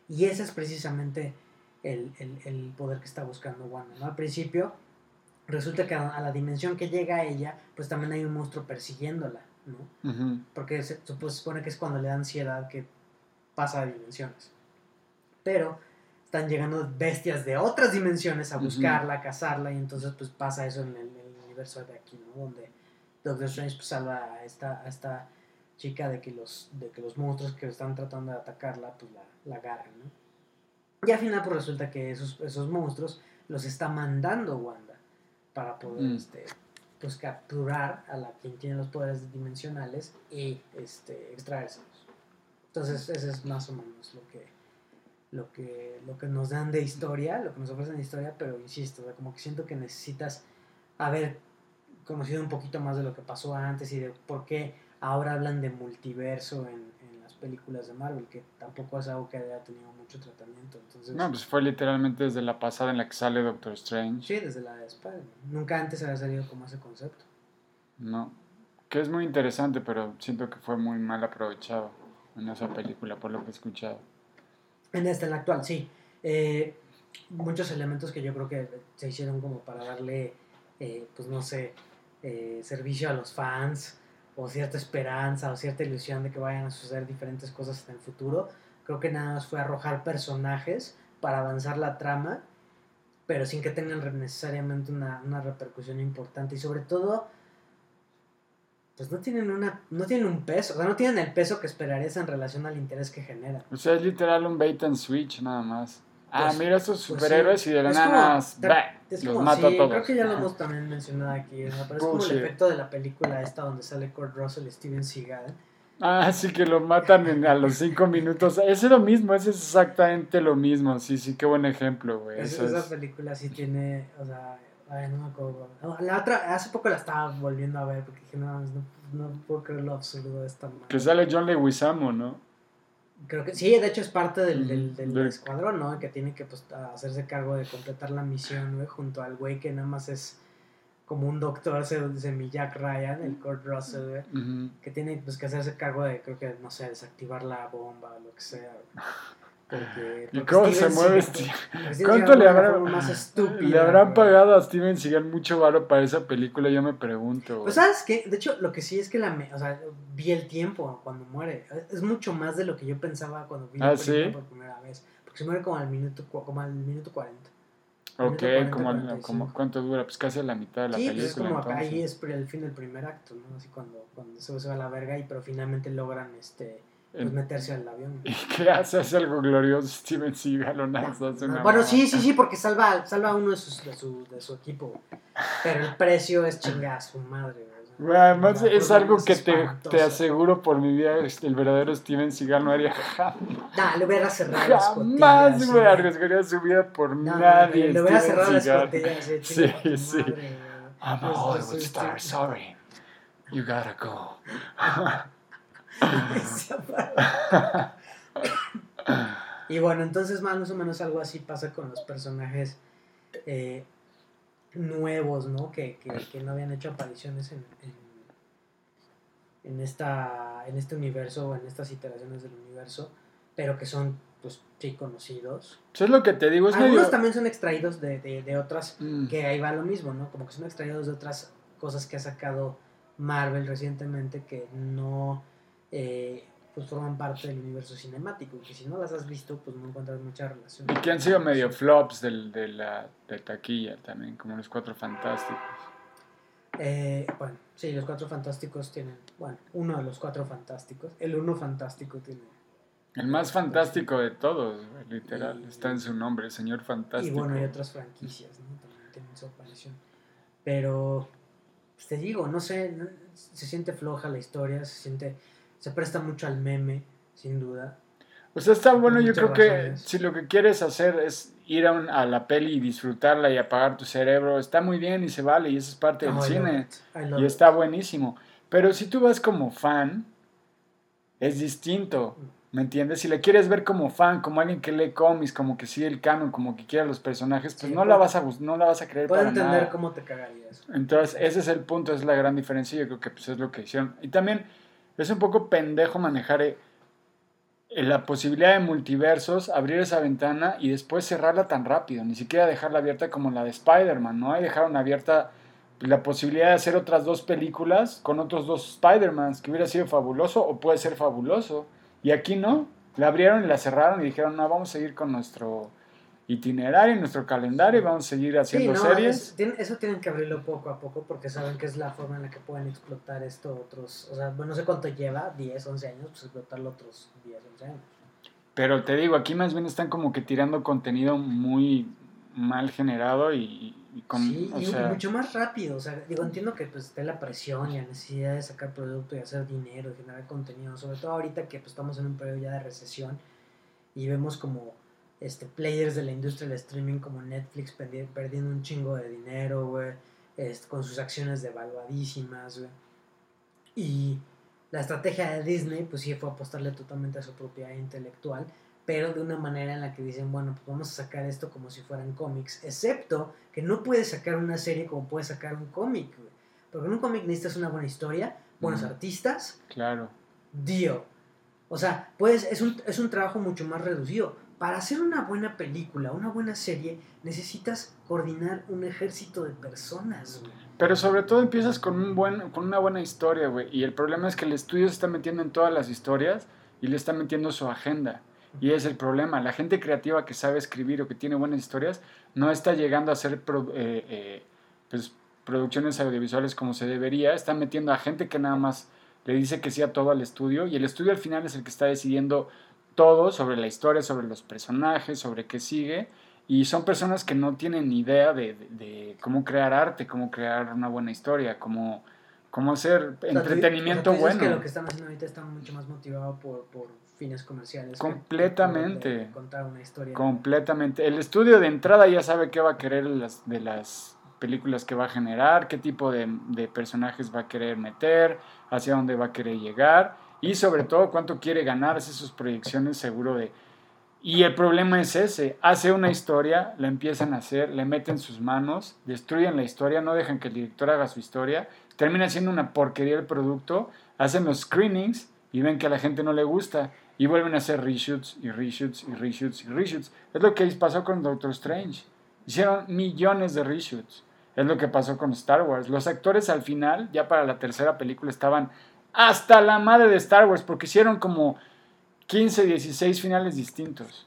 Y ese es precisamente el, el- el poder que está buscando Wanda, ¿no? Al principio resulta que a, a la dimensión que llega ella, pues también hay un monstruo persiguiéndola, ¿no? Porque se, se pues, supone que es cuando le da ansiedad que pasa de dimensiones. Pero están llegando bestias de otras dimensiones a buscarla, a cazarla, y entonces pues pasa eso en el, en el universo de aquí, ¿no? Donde Doctor Strange pues, salva a esta, a esta chica de que, los, de que los monstruos que están tratando de atacarla pues la, la agarran, ¿no? Y al final pues resulta que esos, esos monstruos los está mandando Wanda para poder Mm. este, pues capturar a la quien tiene los poderes dimensionales y este extraérselos. Entonces, ese es más o menos lo que lo que lo que nos dan de historia, lo que nos ofrecen de historia, pero insisto, o sea, como que siento que necesitas haber conocido un poquito más de lo que pasó antes y de por qué ahora hablan de multiverso en, en las películas de Marvel, que tampoco es algo que haya tenido mucho tratamiento. Entonces, No, pues fue literalmente desde la pasada en la que sale Doctor Strange. sí, desde la de Spider-Man. Nunca antes había salido como ese concepto. No. Que es muy interesante, pero siento que fue muy mal aprovechado en esa película, por lo que he escuchado. En esta, en la actual, sí. Eh, muchos elementos que yo creo que se hicieron como para darle, eh, pues no sé, eh, servicio a los fans, o cierta esperanza, o cierta ilusión de que vayan a suceder diferentes cosas en el futuro. Creo que nada más fue arrojar personajes para avanzar la trama, pero sin que tengan necesariamente una, una repercusión importante. Y sobre todo, pues no tienen una no tienen un peso, o sea, no tienen el peso que esperarías en relación al interés que generan. O sea, es literal un bait and switch nada más. Ah, Pues- mira estos pues sí. superhéroes y de la nada como- los como, mato sí, a todos. creo que ya lo hemos también mencionado aquí, pero es como Bullshit. el efecto de la película esta donde sale Kurt Russell y Steven Seagal. Ah, sí que lo matan en- a los cinco minutos. Es lo mismo, es exactamente lo mismo. Sí, sí, qué buen ejemplo, güey. Es- esa es- película sí tiene, o sea, ay, no me acuerdo. La otra, hace poco la estaba volviendo a ver porque dije, no, no, no puedo creer lo absurdo de esta madre. Que sale John Leguizamo, ¿no? Creo que sí, de hecho es parte del, del, del escuadrón, ¿no? Que tiene que pues, hacerse cargo de completar la misión, güey, junto al güey que nada más es como un doctor semi Jack Ryan, el Kurt Russell, güey. Que tiene pues que hacerse cargo de creo que no sé desactivar la bomba o lo que sea porque, ¿Y porque cómo se mueve Steven ¿Cuánto le fue la habrá- forma más estúpida, Le habrán pagado a Steven Seagal mucho varo para esa película, yo me pregunto. pues sabes qué de hecho lo que sí es que la me- o sea vi el tiempo cuando muere. Es mucho más de lo que yo pensaba cuando vi la ¿Ah, película sí? por primera vez. Porque se muere como al minuto como al minuto 40 ok, minuto como, 40, como ¿cuánto dura? Pues casi a la mitad de la sí película. pues es como ahí es el fin del primer acto no así cuando cuando se se va a la verga y pero finalmente logran este pues meterse al avión ¿Y qué hace? ¿Hace algo glorioso Steven Seagal o nada? Hace una Bueno, sí, sí, sí, porque salva, salva a uno de, sus, de, su, de su equipo. Pero el precio es su madre. güey, o sea, Güey, además es algo que te, te aseguro por mi vida, este, el verdadero Steven Seagal no haría jamás, Nah, le hubiera cerrado las jamás, güey, sí. arriesgaría su vida por No, nadie. Le hubiera cerrado las costillas. Sí, Sí, tu sí. madre. I'm a Pues, Hollywood pues, star, sí. sorry. You gotta go. Y bueno, entonces más o menos algo así pasa con los personajes eh, nuevos, ¿no? Que, que, que no habían hecho apariciones en, en, en esta, en este universo o en estas iteraciones del universo, pero que son, pues, sí conocidos. Eso es lo que te digo, es Algunos medio... también son extraídos de, de, de otras, Mm. que ahí va lo mismo, ¿no? Como que son extraídos de otras cosas que ha sacado Marvel recientemente que no eh, pues forman parte del universo cinemático, que si no las has visto, pues no encuentras mucha relación. Y que han sido medio flops del, de la de taquilla también, como los Cuatro Fantásticos. Eh, bueno, sí, los cuatro fantásticos tienen, bueno, uno de los cuatro fantásticos, el uno fantástico tiene. El más fantástico de todos, literal, Y- está en su nombre, señor Y fantástico. bueno, hay otras franquicias, ¿no? También tienen su aparición. Pero, pues te digo, no sé, se siente floja la historia, se siente, se presta mucho al meme, sin duda. O sea, está bueno, yo creo que si lo que quieres hacer es ir a, un- a la peli y disfrutarla y apagar tu cerebro, está muy bien y se vale y eso es parte del Oh, love cine y it. está buenísimo. Pero si tú vas como fan, es distinto, ¿me entiendes? Si le quieres ver como fan, como alguien que lee cómics, como que sigue el canon, como que quiere a los personajes, pues Sí, no, la vas a, no la vas a creer Puedo para entender nada. cómo te cagarías. Entonces, ese es el punto, es la gran diferencia. Yo creo que pues, es lo que hicieron. Y también es un poco pendejo manejar eh, la posibilidad de multiversos, abrir esa ventana y después cerrarla tan rápido. Ni siquiera dejarla abierta como la de Spider-Man, ¿no? Ahí dejaron abierta la posibilidad de hacer otras dos películas con otros dos Spider-Mans, que hubiera sido fabuloso o puede ser fabuloso. Y aquí no. La abrieron y la cerraron y dijeron, no, vamos a seguir con nuestro itinerario, nuestro calendario y vamos a seguir Sí, haciendo no, series. eso tienen que abrirlo poco a poco porque saben que es la forma en la que pueden explotar esto otros, o sea, bueno, no sé cuánto lleva, 10, 11 años, pues explotarlo otros 10, 11 años. Pero te digo, aquí más bien están como que tirando contenido muy mal generado y, y con, sí, o y, y sea, mucho más rápido, o sea, digo, entiendo que pues esté la presión y la necesidad de sacar producto y hacer dinero y generar contenido, sobre todo ahorita que pues, estamos en un periodo ya de recesión y vemos como este, players de la industria del streaming como Netflix perdi- perdiendo un chingo de dinero, güey, este, con sus acciones devaluadísimas, güey. Y la estrategia de Disney, pues sí fue apostarle totalmente a su propiedad intelectual, pero de una manera en la que dicen, bueno, pues vamos a sacar esto como si fueran cómics, excepto que no puedes sacar una serie como puedes sacar un cómic, Porque en un cómic necesitas una buena historia, buenos artistas. Claro. Dio. O sea, pues es un, es un trabajo mucho más reducido. Para hacer una buena película, una buena serie, necesitas coordinar un ejército de personas, Pero sobre todo empiezas con, un buen, con una buena historia, güey. Y el problema es que el estudio se está metiendo en todas las historias y le está metiendo su agenda. Y es el problema. La gente creativa que sabe escribir o que tiene buenas historias no está llegando a hacer eh, eh, pues, producciones audiovisuales como se debería. Está metiendo a gente que nada más le dice que sí a todo al estudio. Y el estudio al final es el que está decidiendo todo sobre la historia, sobre los personajes, sobre qué sigue. Y son personas que no tienen ni idea de, cómo crear arte, cómo crear una buena historia, cómo, cómo hacer entretenimiento bueno. que lo que están haciendo ahorita está mucho más motivado por fines comerciales. Completamente. contar una historia. Completamente. El estudio de entrada ya sabe qué va a querer las, de las películas que va a generar, qué tipo de, de, personajes va a querer meter, hacia dónde va a querer llegar y sobre todo cuánto quiere ganar, hace sus proyecciones seguro de... Y el problema es ese, hace una historia, la empiezan a hacer, le meten sus manos, destruyen la historia, no dejan que el director haga su historia, termina siendo una porquería el producto, hacen los screenings y ven que a la gente no le gusta y vuelven a hacer reshoots y reshoots y reshoots y reshoots. Es lo que pasó con Doctor Strange. Hicieron millones de reshoots. Es lo que pasó con Star Wars. Los actores al final, ya para la tercera película, estaban hasta la madre de Star Wars porque hicieron como 15, 16 finales distintos.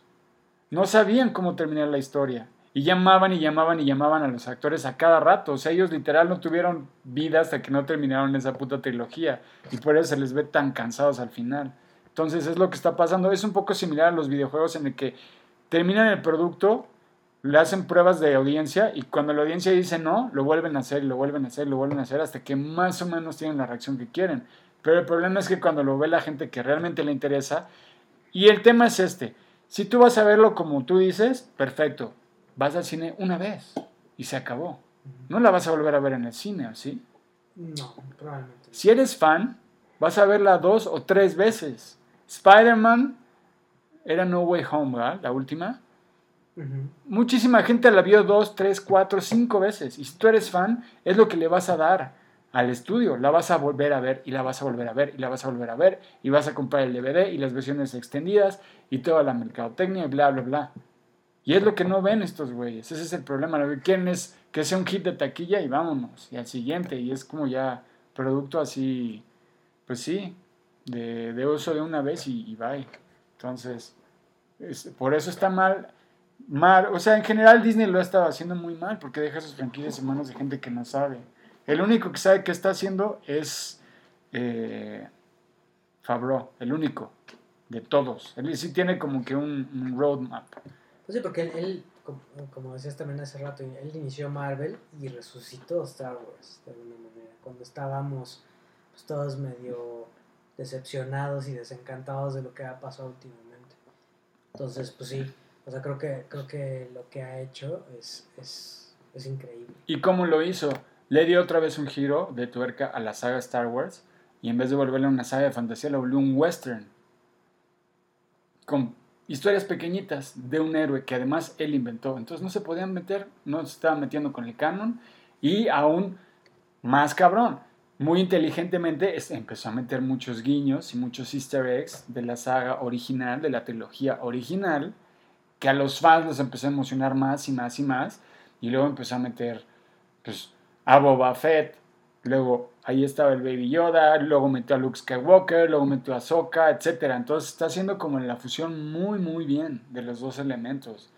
No sabían cómo terminar la historia. Y llamaban y llamaban y llamaban a los actores a cada rato. O sea, ellos literal no tuvieron vida hasta que no terminaron esa puta trilogía. Y por eso se les ve tan cansados al final. Entonces es lo que está pasando. Es un poco similar a los videojuegos en el que terminan el producto, le hacen pruebas de audiencia y cuando la audiencia dice no, lo vuelven a hacer, lo vuelven a hacer, lo vuelven a hacer hasta que más o menos tienen la reacción que quieren. Pero el problema es que cuando lo ve la gente que realmente le interesa, y el tema es este, si tú vas a verlo como tú dices, perfecto, vas al cine una vez y se acabó. No la vas a volver a ver en el cine, ¿sí? No, probablemente. Si eres fan, vas a verla dos o tres veces. Spider-Man era No Way Home, ¿verdad? La última. Muchísima gente la vio dos, tres, cuatro, cinco veces. Y si tú eres fan, es lo que le vas a dar al estudio. La vas a volver a ver y la vas a volver a ver y la vas a volver a ver y vas a comprar el DVD y las versiones extendidas y toda la mercadotecnia y bla, bla, bla. Y es lo que no ven estos güeyes. Ese es el problema. Lo que quieren es que sea un hit de taquilla y vámonos. Y al siguiente. Y es como ya producto así, pues sí, de, uso de una vez y, y bye. Entonces, por eso está mal, mal. O sea, en general Disney lo ha estado haciendo muy mal porque deja sus franquicias en manos de gente que no sabe. El único que sabe qué está haciendo es eh, Favreau, el único de todos. Él sí tiene como que un, roadmap. Pues sí, porque él, como, decías también hace rato, él inició Marvel y resucitó Star Wars de alguna manera. Cuando estábamos pues, todos medio decepcionados y desencantados de lo que ha pasado últimamente. Entonces, pues sí, o sea, creo que, creo que lo que ha hecho es, es, es increíble. ¿Y cómo lo hizo? Le dio otra vez un giro de tuerca a la saga Star Wars y en vez de volverle una saga de fantasía, lo volvió un western. Con historias pequeñitas de un héroe que además él inventó. Entonces no se podían meter, no se estaban metiendo con el canon y aún más cabrón muy inteligentemente empezó a meter muchos guiños y muchos easter eggs de la saga original, de la trilogía original, que a los fans los empezó a emocionar más y más y más, y luego empezó a meter pues, a Boba Fett, luego ahí estaba el Baby Yoda, luego metió a Luke Skywalker, luego metió a Sokka, etc. Entonces está haciendo como la fusión muy, muy bien de los dos elementos.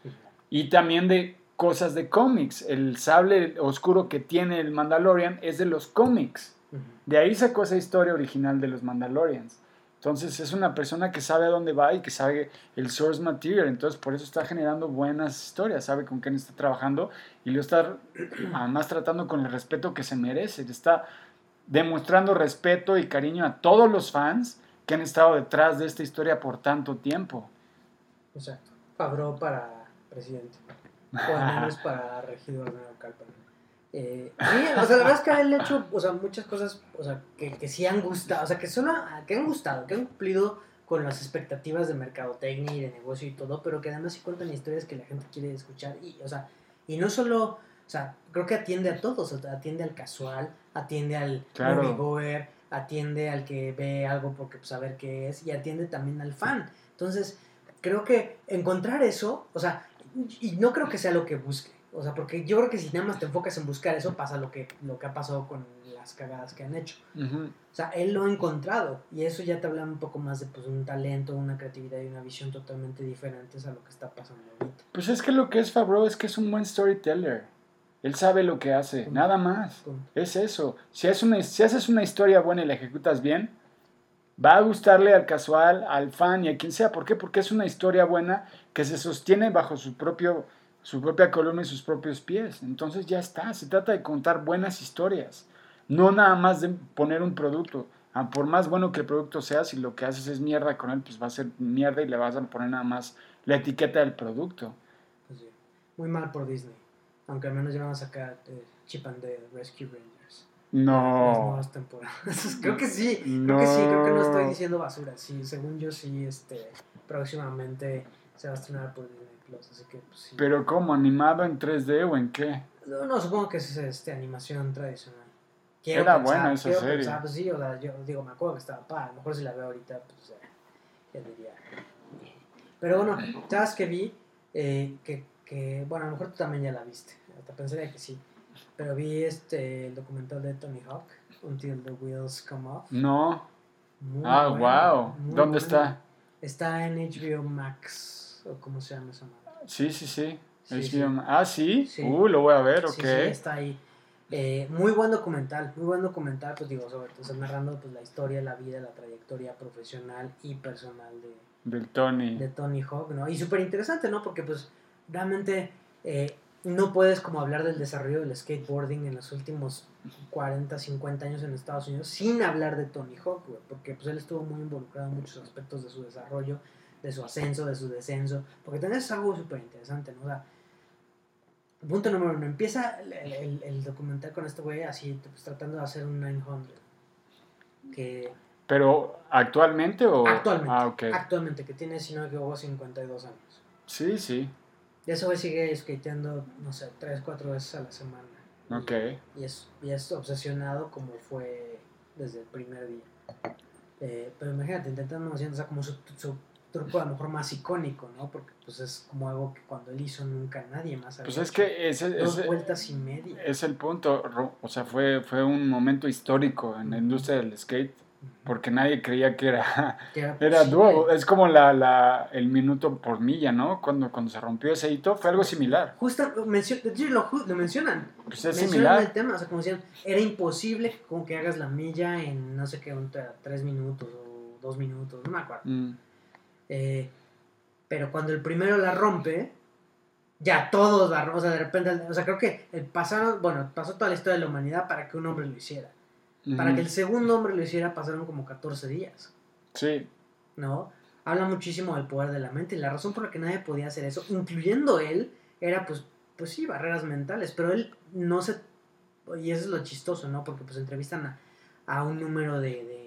Y también de cosas de cómics. El sable oscuro que tiene el Mandalorian es de los cómics. De ahí sacó esa historia original de los Mandalorians. Entonces es una persona que sabe a dónde va y que sabe el source material. Entonces por eso está generando buenas historias, sabe con quién está trabajando y lo está además tratando con el respeto que se merece. Está demostrando respeto y cariño a todos los fans que han estado detrás de esta historia por tanto tiempo. Exacto. Fabró para presidente. Menos para regidor de Calpan. Eh, sí, o sea, la verdad es que él ha hecho, o sea, muchas cosas, o sea, que, que sí han gustado, o sea, que son, que han gustado, que han cumplido con las expectativas de mercadotecnia y de negocio y todo, pero que además sí cuentan historias que la gente quiere escuchar y, o sea, y no solo, o sea, creo que atiende a todos, atiende al casual, atiende al Claro. goer, atiende al que ve algo porque pues, saber qué es y atiende también al fan. Entonces, creo que encontrar eso, o sea, y no creo que sea lo que busque. O sea, porque yo creo que si nada más te enfocas en buscar eso, pasa lo que, lo que ha pasado con las cagadas que han hecho. O sea, él lo ha encontrado. Y eso ya te habla un poco más de pues, un talento, una creatividad y una visión totalmente diferentes a lo que está pasando ahorita. Pues es que lo que es Favreau es que es un buen storyteller. Él sabe lo que hace, nada más. Es eso. Si, es una, si haces una historia buena y la ejecutas bien, va a gustarle al casual, al fan y a quien sea. ¿Por qué? Porque es una historia buena que se sostiene bajo su, propio, su propia columna y sus propios pies. Entonces ya está. Se trata de contar buenas historias. No nada más de poner un producto. Ah, Por más bueno que el producto sea, si lo que haces es mierda con él, pues va a ser mierda y le vas a poner nada más la etiqueta del producto. Pues sí. Muy mal por Disney. Aunque al menos ya van a sacar eh, Chip and Dale Rescue Rangers. Las No. nuevas temporadas. creo que sí. Creo que sí. Creo que no estoy diciendo basura. Sí, según yo sí, este, próximamente se va a estrenar por Disney Plus. Así que pues sí. Pero ¿cómo? ¿Animado en 3D o en qué? No, no, supongo que es este, animación tradicional. Era buena esa quiero serie. pensar, pues sí, o sea, yo digo, me acuerdo que estaba pa, a lo mejor si la veo ahorita, pues eh, ya diría. Pero bueno, ¿sabes que vi? Eh, que, que, bueno, a lo mejor tú también ya la viste, hasta pensaría que sí. Pero vi este, el documental de Tony Hawk, Until the Wheels Come Off. No. Muy Ah, bueno, wow. ¿Dónde bueno. está? Está en HBO Max, o como se llama esa madre. Sí, sí, sí. Sí, sí. Ah, ¿sí? Sí. Uh, lo voy a ver, ok. Sí, sí, está ahí. Eh, muy buen documental, muy buen documental, pues digo, sobre todo narrando pues, la historia, la vida, la trayectoria profesional y personal de, Del Tony. de Tony Hawk, ¿no? Y súper interesante, ¿no? Porque pues realmente eh, no puedes como hablar del desarrollo del skateboarding en los últimos 40, 50 años en Estados Unidos sin hablar de Tony Hawk, güey, porque pues él estuvo muy involucrado en muchos aspectos de su desarrollo, de su ascenso, de su descenso, porque también es algo súper interesante, ¿no? O sea, punto número uno, empieza el, el- el documental con este güey así, pues, tratando de hacer un 900, que ¿Pero actualmente o...? actualmente, Ah, ok. actualmente, que tiene, si no me equivoco, 52 años. Sí, sí. Y ese güey sigue skateando, no sé, tres, cuatro veces a la semana. Y- Ok. Y es, y es obsesionado como fue desde el primer día. Eh, pero imagínate, intentando haciendo, o sea, como su, su truco a lo mejor más icónico, ¿no? Porque pues es como algo que cuando él hizo nunca nadie más había Pues es hecho. que ese, Dos ese- vueltas y media. es el punto. O sea, fue, fue un momento histórico en la industria del skate. Porque nadie creía que era, era dúo. Es como la, la, el minuto por milla, ¿no? Cuando, cuando se rompió ese hito, fue algo similar. Justo, lo, mencionan. Pues es mencionan similar. el tema, o sea, como decían, era imposible como que hagas la milla en no sé qué, un, tre- tres minutos o dos minutos, no me acuerdo. Mm. Eh, pero cuando el primero la rompe, ya todos la rompen. O sea, de repente, o sea, creo que el pasaron, bueno, pasó toda la historia de la humanidad para que un hombre lo hiciera. Para que el segundo hombre lo hiciera pasaron como 14 días, Sí, ¿no? Habla muchísimo del poder de la mente y la razón por la que nadie podía hacer eso, incluyendo él, era pues, pues sí, barreras mentales, pero él no se... Y eso es lo chistoso, ¿no? Porque pues entrevistan a, a un número de, de,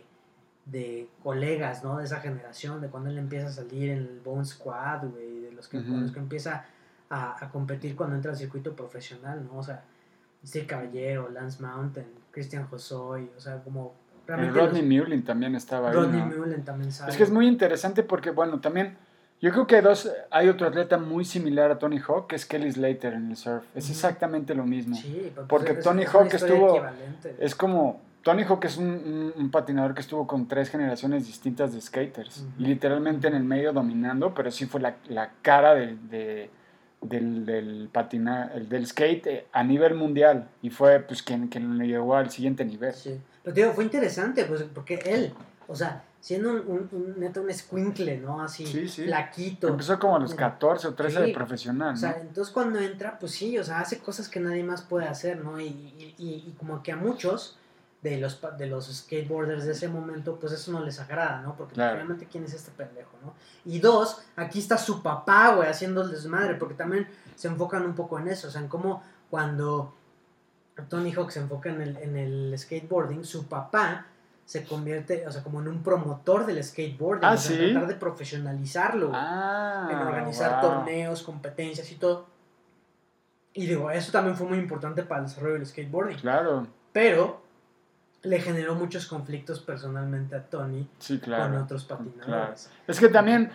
de colegas, ¿no? De esa generación, de cuando él empieza a salir en el Bone Squad, güey, de los que, con los que empieza a, a competir cuando entra al circuito profesional, ¿no? O sea, Steve Caballero, Lance Mountain, Christian Josoy, o sea, como el Rodney los- Mullen también estaba ahí. Rodney ¿no? Mullen también sabe. Es que es muy interesante porque, bueno, también yo creo que hay dos, hay otro atleta muy similar a Tony Hawk, que es Kelly Slater en el surf. Es exactamente lo mismo. Sí, pero, Porque es- Tony Hawk estuvo-. Es como, Tony Hawk es un, un- un patinador que estuvo con tres generaciones distintas de skaters. Y literalmente en el medio dominando, pero sí fue la, la cara de, de- del, del, patina, el del skate eh, a nivel mundial. Y fue pues quien, quien le llegó al siguiente nivel. Sí. Pero te digo, fue interesante, pues, porque él, o sea, siendo un, un, un neto, un escuincle, ¿no? Así, Sí, sí. flaquito. Empezó como a los 14 o 13 Sí. de profesional, O ¿no? sea, entonces cuando entra, pues sí, o sea, hace cosas que nadie más puede hacer, ¿no? Y, y, y- y como que a muchos de los, de los skateboarders de ese momento, pues eso no les agrada, ¿no? Porque Claro. realmente quién es este pendejo, ¿no? Y dos, aquí está su papá, güey, haciendo el desmadre, porque también se enfocan un poco en eso, o sea, en cómo cuando Tony Hawk se enfoca en el, en el skateboarding, su papá se convierte, o sea, como en un promotor del skateboarding, Ah, o sea, ¿sí? tratar de profesionalizarlo, Ah, en organizar wow. torneos, competencias y todo. Y digo, eso también fue muy importante para el desarrollo del skateboarding, Claro, pero le generó muchos conflictos personalmente a Tony sí, con otros patinadores. Es que también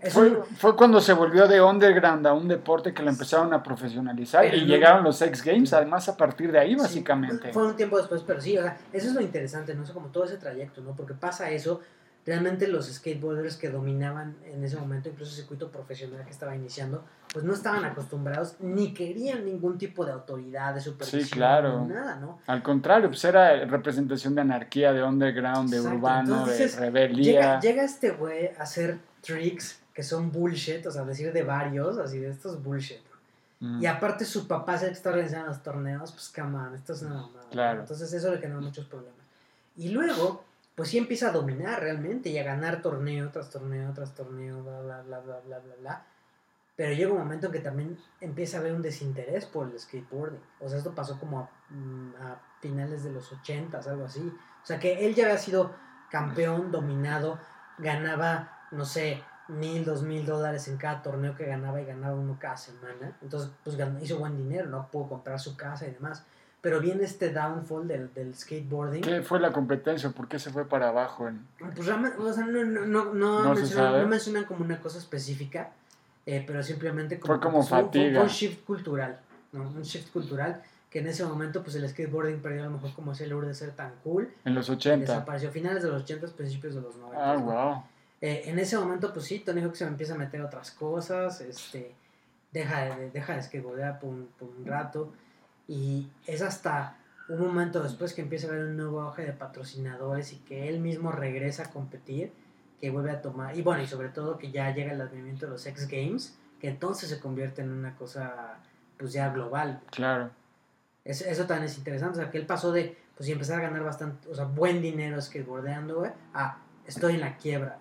Es fue, fue cuando se volvió de underground a un deporte que lo empezaron a profesionalizar Pero y llegaron los X Games, además a partir de ahí, Sí, básicamente. fue un tiempo después, pero sí, o sea, eso es lo interesante, ¿no? Sea, como todo ese trayecto, ¿no? Porque pasa eso, realmente los skateboarders que dominaban en ese momento, incluso el circuito profesional que estaba iniciando, pues no estaban acostumbrados ni querían ningún tipo de autoridad, de supervisión, claro. ni nada, ¿no? Al contrario, pues era representación de anarquía, de underground, de Exacto, urbano, entonces, de rebeldía. Llega, llega este güey a hacer tricks que son bullshit, o sea, decir de varios, así de estos bullshit. Mm. Y aparte su papá que está organizando los torneos, pues come on, esto es mamada. ¿no? Claro. Entonces eso le generó muchos problemas. Y luego, pues sí empieza a dominar realmente y a ganar torneo tras torneo tras torneo, bla, bla, bla, bla, bla, bla, bla. Pero llega un momento en que también empieza a haber un desinterés por el skateboarding. O sea, esto pasó como a, mm, a finales de los 80, algo así. O sea, que él ya había sido campeón, dominado, ganaba, no sé, mil, dos mil dólares en cada torneo que ganaba y ganaba uno cada semana. Entonces, pues ganó- hizo buen dinero, ¿no? Pudo comprar su casa y demás. Pero viene este downfall del, del skateboarding. ¿Qué fue la competencia? ¿Por qué se fue para abajo? En... Pues o sea, no, no, no, no, No se mencionan, sabe. no mencionan como una cosa específica, eh, pero simplemente como, Fue como fue un- fatiga. fue un shift cultural, ¿no? Un shift cultural que en ese momento pues el skateboarding perdió a lo mejor como ese lure de ser tan cool En los y 80. desapareció finales de los 80, principios de los 90. Ah, wow. Eh, en ese momento, pues sí, Tony Hawk se empieza a meter otras cosas, este, deja de, deja de skateboardear por un, por un rato, y es hasta un momento después que empieza a haber un nuevo auge de patrocinadores y que él mismo regresa a competir, que vuelve a tomar, y bueno, y sobre todo que ya llega el advenimiento de los X Games, que entonces se convierte en una cosa, pues ya global. Claro. Es- eso también es interesante, o sea, que él pasó de, pues, y empezar a ganar bastante, o sea, buen dinero skateboardeando, güey, a estoy en la quiebra.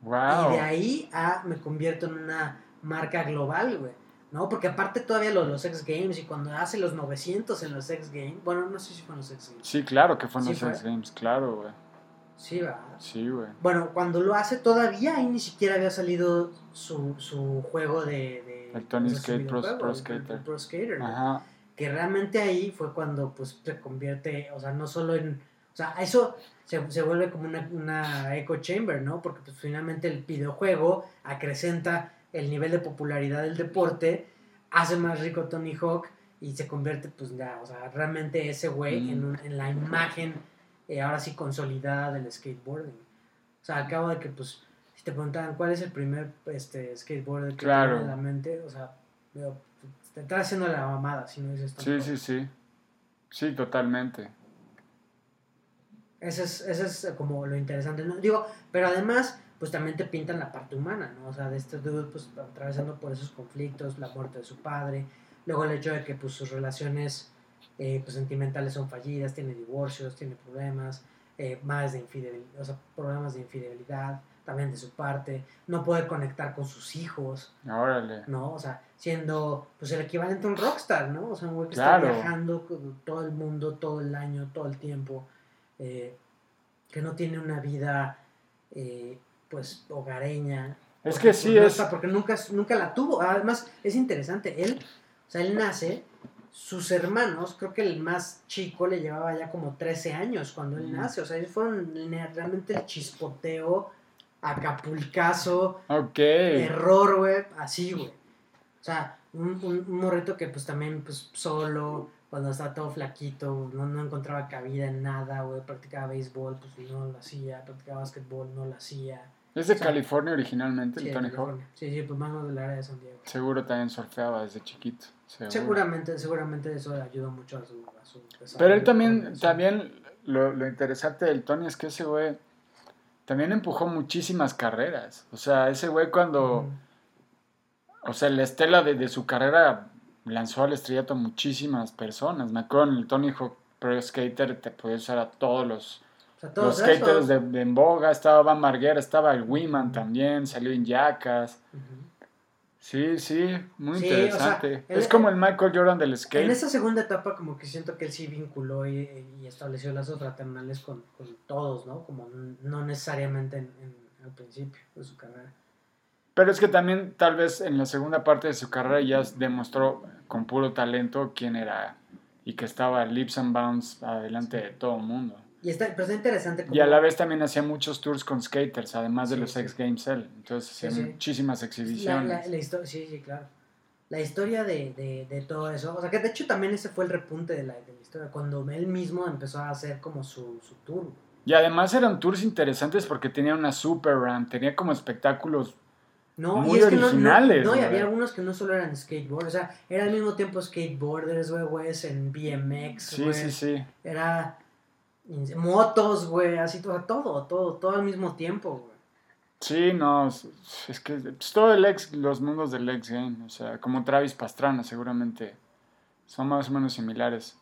Wow. Y de ahí a me convierto en una marca global, güey. ¿No? Porque aparte todavía los, los X Games y cuando hace los 900 en los X Games, bueno, no sé si fueron los X Games. Sí, claro que fue en Sí los fue. X Games, claro, güey. Sí, va. Sí, güey. Bueno, cuando lo hace todavía ahí ni siquiera había salido su, su juego de... de El Tony sea, su Skate Pro- Skater. Pro Skater. Ajá. que realmente ahí fue cuando pues se convierte, o sea, no solo en, o sea, eso se, se vuelve como una, una echo chamber, ¿no? Porque pues finalmente el videojuego acrecenta el nivel de popularidad del deporte, hace más rico Tony Hawk y se convierte pues ya, o sea, realmente ese güey Mm. en, un- en la imagen eh, ahora sí consolidada del skateboarding. O sea, al cabo de que pues si te preguntaban cuál es el primer este skateboarder que Claro. tiene en la mente, o sea, digo, te estás haciendo la mamada si no dices Sí, sí, sí. Sí, totalmente. Ese es, ese es como lo interesante, ¿no? Digo, pero además, pues también te pintan la parte humana, ¿no? O sea, de este dude, pues atravesando por esos conflictos, la muerte de su padre, luego el hecho de que, pues, sus relaciones eh, pues, sentimentales son fallidas, tiene divorcios, tiene problemas, eh, más de infidelidad, o sea, problemas de infidelidad, también de su parte, no puede conectar con sus hijos, Órale. ¿no? O sea, siendo, pues, el equivalente a un rockstar, ¿no? O sea, un güey que Claro. está viajando todo el mundo, todo el año, todo el tiempo, eh, que no tiene una vida, eh, pues, hogareña. Es que sí pues, no es. porque nunca, nunca la tuvo. Además, es interesante, él, o sea, él nace, sus hermanos, creo que el más chico le llevaba ya como 13 años cuando él Mm. nace, o sea, ellos fueron realmente el chispoteo, acapulcazo, Ok. error, güey, así, güey. O sea, un, un, un morrito que pues también, pues, solo, cuando estaba todo flaquito, no, no encontraba cabida en nada, güey, practicaba béisbol, pues no lo hacía, practicaba básquetbol, no lo hacía. Es de o sea, California originalmente, Sí, el Tony Hawk. Sí, sí, pues más del área de San Diego. Seguro también surfeaba desde chiquito. seguro. Seguramente, seguramente eso le ayudó mucho a su, a su Pero él también, también lo, lo interesante del Tony es que ese güey también empujó muchísimas carreras. O sea, ese güey cuando, o sea, la estela de, de su carrera lanzó al estrellato a muchísimas personas. Me acuerdo en el Tony Hawk Pro Skater te podía usar a todos los, O sea, los skaters de, de en boga. Estaba Van Marguera, estaba el Wiman también, salió en. Ujú. Sí, sí, muy interesante. es como el Michael Jordan del skate. En esa segunda etapa como que siento que él sí vinculó y, estableció lazos fraternales con, todos, ¿no? Como no necesariamente en, al principio de su carrera. Pero es que también tal vez en la segunda parte de su carrera ya demostró con puro talento quién era y que estaba leaps and bounds adelante de todo el mundo. Y está, pero está interesante. Y a la vez también hacía muchos tours con skaters, además de los X Games él. Entonces hacía muchísimas exhibiciones. La, sí, sí, claro. La historia de, de, de, todo eso. O sea, que de hecho también ese fue el repunte de la, de la historia. Cuando él mismo empezó a hacer como su, su tour. Y además eran tours interesantes porque tenía una super ramp, tenía como espectáculos no, muy y es originales. Que no, no, y había algunos que no solo eran skateboarders, o sea, era al mismo tiempo skateboarders, güey, güey, en BMX, Sí, sí, sí. Era motos, güey, así todo, todo, todo, todo al mismo tiempo, güey. Sí, no, es que es todo el ex, los mundos del ex game, o sea, como Travis Pastrana seguramente son más o menos similares.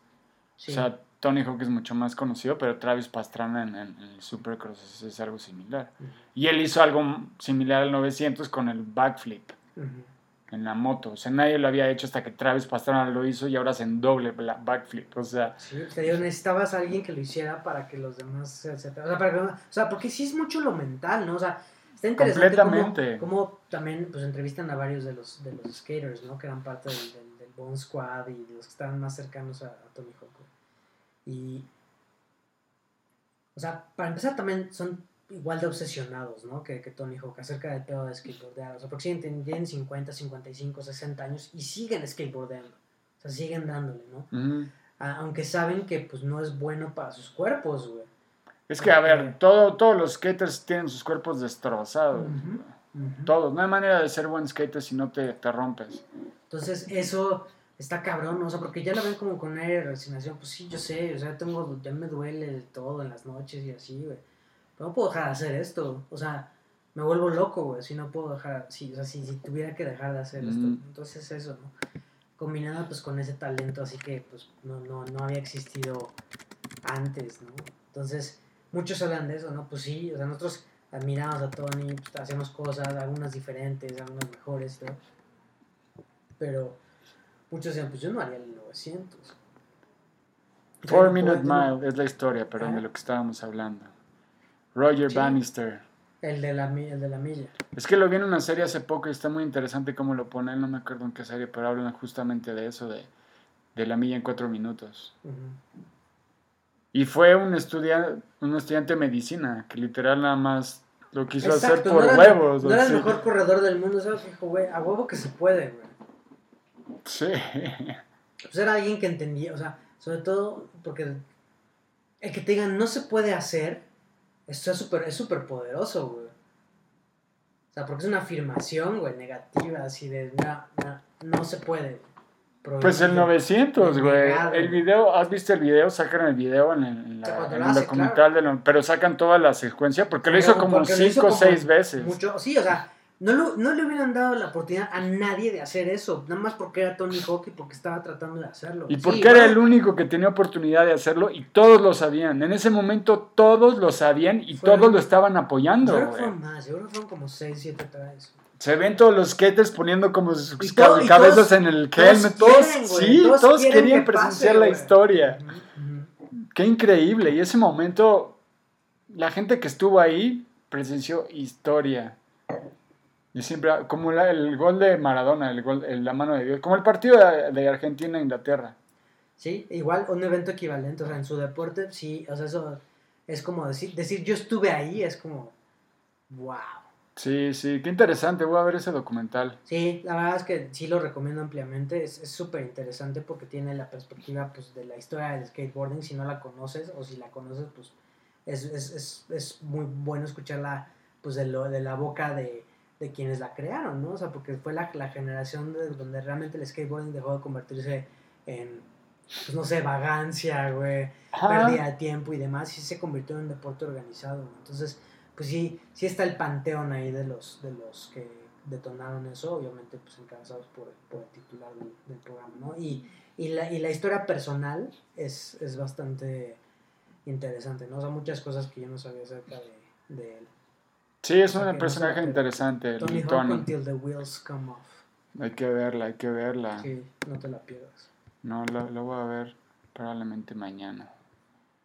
O sea, Tony Hawk es mucho más conocido, pero Travis Pastrana en, el Supercross es, algo similar. Y él hizo algo similar al 900 con el backflip en la moto. O sea, nadie lo había hecho hasta que Travis Pastrana lo hizo y ahora en doble backflip. O sea, sí, necesitabas a alguien que lo hiciera para que los demás se, o, sea, o sea, porque sí es mucho lo mental, ¿no? O sea, está interesante Completamente. Cómo, también pues entrevistan a varios de los, de los skaters, ¿no? Que eran parte del, del, Bone Squad y los que estaban más cercanos a, a Tony Hawk. Y. O sea, para empezar también son igual de obsesionados, ¿no? Que, que Tony Hawk acerca del pedo de skateboardear. O sea, porque siguen, tienen 50, 55, 60 años y siguen skateboardeando. O sea, siguen dándole, ¿no? aunque saben que pues no es bueno para sus cuerpos, güey. Es que, a ver, todo, todos los skaters tienen sus cuerpos destrozados. Todos. No hay manera de ser buen skater si no te, te rompes. Entonces, eso está cabrón, o sea, porque ya la ven como con aire de resignación, pues sí, yo sé, o sea, tengo, ya me duele todo en las noches y así, güey. No puedo dejar de hacer esto, o sea, me vuelvo loco, güey, si no puedo dejar, sí, o sea, si, tuviera que dejar de hacer esto, entonces eso, ¿no? Combinado pues con ese talento, así que pues no, no, no había existido antes, ¿no? Entonces, muchos hablan de eso, ¿no? Pues sí, o sea, nosotros admiramos a Tony, pues, hacemos cosas, algunas diferentes, algunas mejores, ¿no? Pero Muchos decían, pues yo no haría el 900. Four Minute Mile es la historia, perdón, de lo que estábamos hablando. Roger Bannister. El de, la, el de la milla. Es que lo vi en una serie hace poco y está muy interesante cómo lo pone. No me acuerdo en qué serie, pero hablan justamente de eso, de, de la milla en cuatro minutos. Y fue un, estudiante un estudiante de medicina que literal nada más lo quiso hacer por huevos. No era el mejor corredor del mundo, ¿sabes? Dijo, güey, a huevo que se puede, güey. Sí. Pues era alguien que entendía, o sea, sobre todo porque el que te digan no se puede hacer, esto es súper es super poderoso, güey. O sea, porque es una afirmación, güey, negativa, así de, no, no, se puede. Pues el 900, güey. El video, ¿has visto el video? Sacan el video en el, documental, pero sacan toda la secuencia porque lo hizo como 5 o 6 veces. Mucho, sí, o sea, no, no le hubieran dado la oportunidad a nadie de hacer eso, nada más porque era Tony Hawk y porque estaba tratando de hacerlo. Y porque era el único que tenía oportunidad de hacerlo y todos lo sabían. En ese momento todos lo sabían y todos lo estaban apoyando. Yo creo que fueron más, yo creo que fueron como 6, 7 atrás. Se ven todos los skaters poniendo como sus cabezas en el helmet. Todos, sí, todos, querían presenciar la historia. Qué increíble. Y ese momento, la gente que estuvo ahí presenció historia. Y siempre, como el gol de Maradona, el gol, la mano de Dios, como el partido de, Argentina-Inglaterra. Sí, igual un evento equivalente, o sea, en su deporte, sí, o sea, eso es como decir, decir yo estuve ahí, es como, wow. Sí, sí, qué interesante, voy a ver ese documental. Sí, la verdad es que sí lo recomiendo ampliamente, es súper interesante porque tiene la perspectiva pues, de la historia del skateboarding, si no la conoces o si la conoces, pues es, es, es, es muy bueno escucharla pues de, lo, de la boca de de quienes la crearon, ¿no? O sea, porque fue la, la generación de, donde realmente el skateboarding dejó de convertirse en, pues no sé, vagancia, güey, pérdida de tiempo y demás, y se convirtió en un deporte organizado, ¿no? Entonces, pues sí, sí está el panteón ahí de los, de los que detonaron eso, obviamente, pues encabezados por, por el titular del, programa, ¿no? Y, y, la, y la historia personal es, es bastante interesante, ¿no? O sea, muchas cosas que yo no sabía acerca de, de él. Sí, es un personaje interesante, Tony. Tony. Until the wheels come off. Hay que verla, hay que verla. Sí, no te la pierdas. No, lo, lo voy a ver probablemente mañana.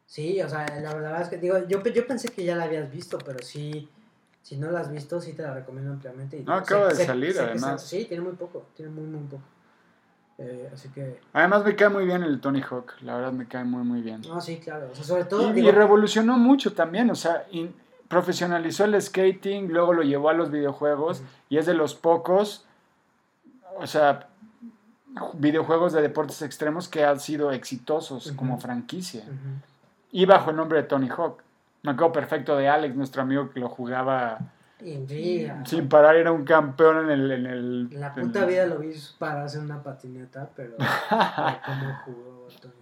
Sí, o sea, la verdad es que digo, yo, yo pensé que ya la habías visto, pero sí, si no la has visto, sí te la recomiendo ampliamente. Y No, acaba de salir, además. sí, tiene muy poco, tiene muy, muy poco. Eh, así que, Además me cae muy bien el Tony Hawk, la verdad me cae muy muy bien. no, sí, claro. O sea, sobre todo, Y, digo, y revolucionó mucho también, o sea, in- profesionalizó el skating, luego lo llevó a los videojuegos y es de los pocos, o sea, videojuegos de deportes extremos que han sido exitosos como franquicia. Y bajo el nombre de Tony Hawk. Me acuerdo perfecto de Alex, nuestro amigo que lo jugaba sin parar, era un campeón en el... En, el, la en puta el- vida lo vi pararse en una patineta, pero, cómo jugó Tony.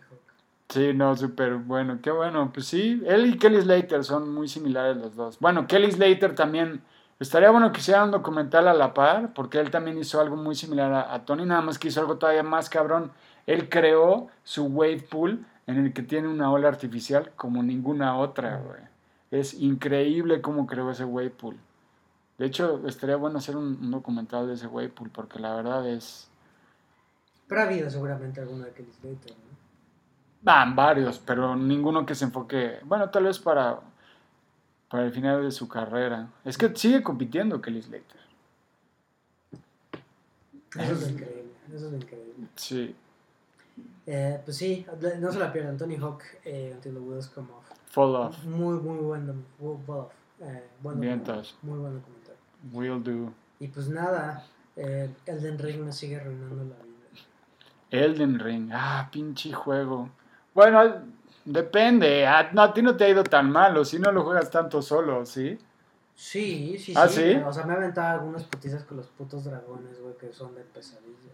Sí, no, súper bueno, qué bueno. Pues sí, él y Kelly Slater son muy similares los dos. Bueno, Kelly Slater también, estaría bueno que hiciera un documental a la par, porque él también hizo algo muy similar a, Tony, nada más que hizo algo todavía más cabrón. Él creó su wave pool en el que tiene una ola artificial como ninguna otra, güey. Es increíble cómo creó ese wave pool. De hecho, estaría bueno hacer un, un documental de ese wave pool, porque la verdad es... Pero ha habido seguramente alguno de Kelly Slater, ¿no? Van varios, pero ninguno que se enfoque, bueno, tal vez para, para el final de su carrera. Es que sigue compitiendo Kelly Slater. Eso es increíble, eso es increíble. Sí, Eh, pues sí, no se la pierdan. Tony Hawk, eh, Until the Wheels Come Off. fall off, Muy, muy buen, muy, well, eh, buen Bien, documental, Tosh. Muy buen documental. will do. Y pues nada, eh, Elden Ring me sigue arruinando la vida. Elden Ring, ah, pinche juego. Bueno, depende, a, no, a ti no te ha ido tan malo, si no lo juegas tanto solo, ¿sí? Sí, sí, ¿Ah, sí. sí? pero, o sea, me ha aventado algunas putizas con los putos dragones, güey, que son de pesadilla.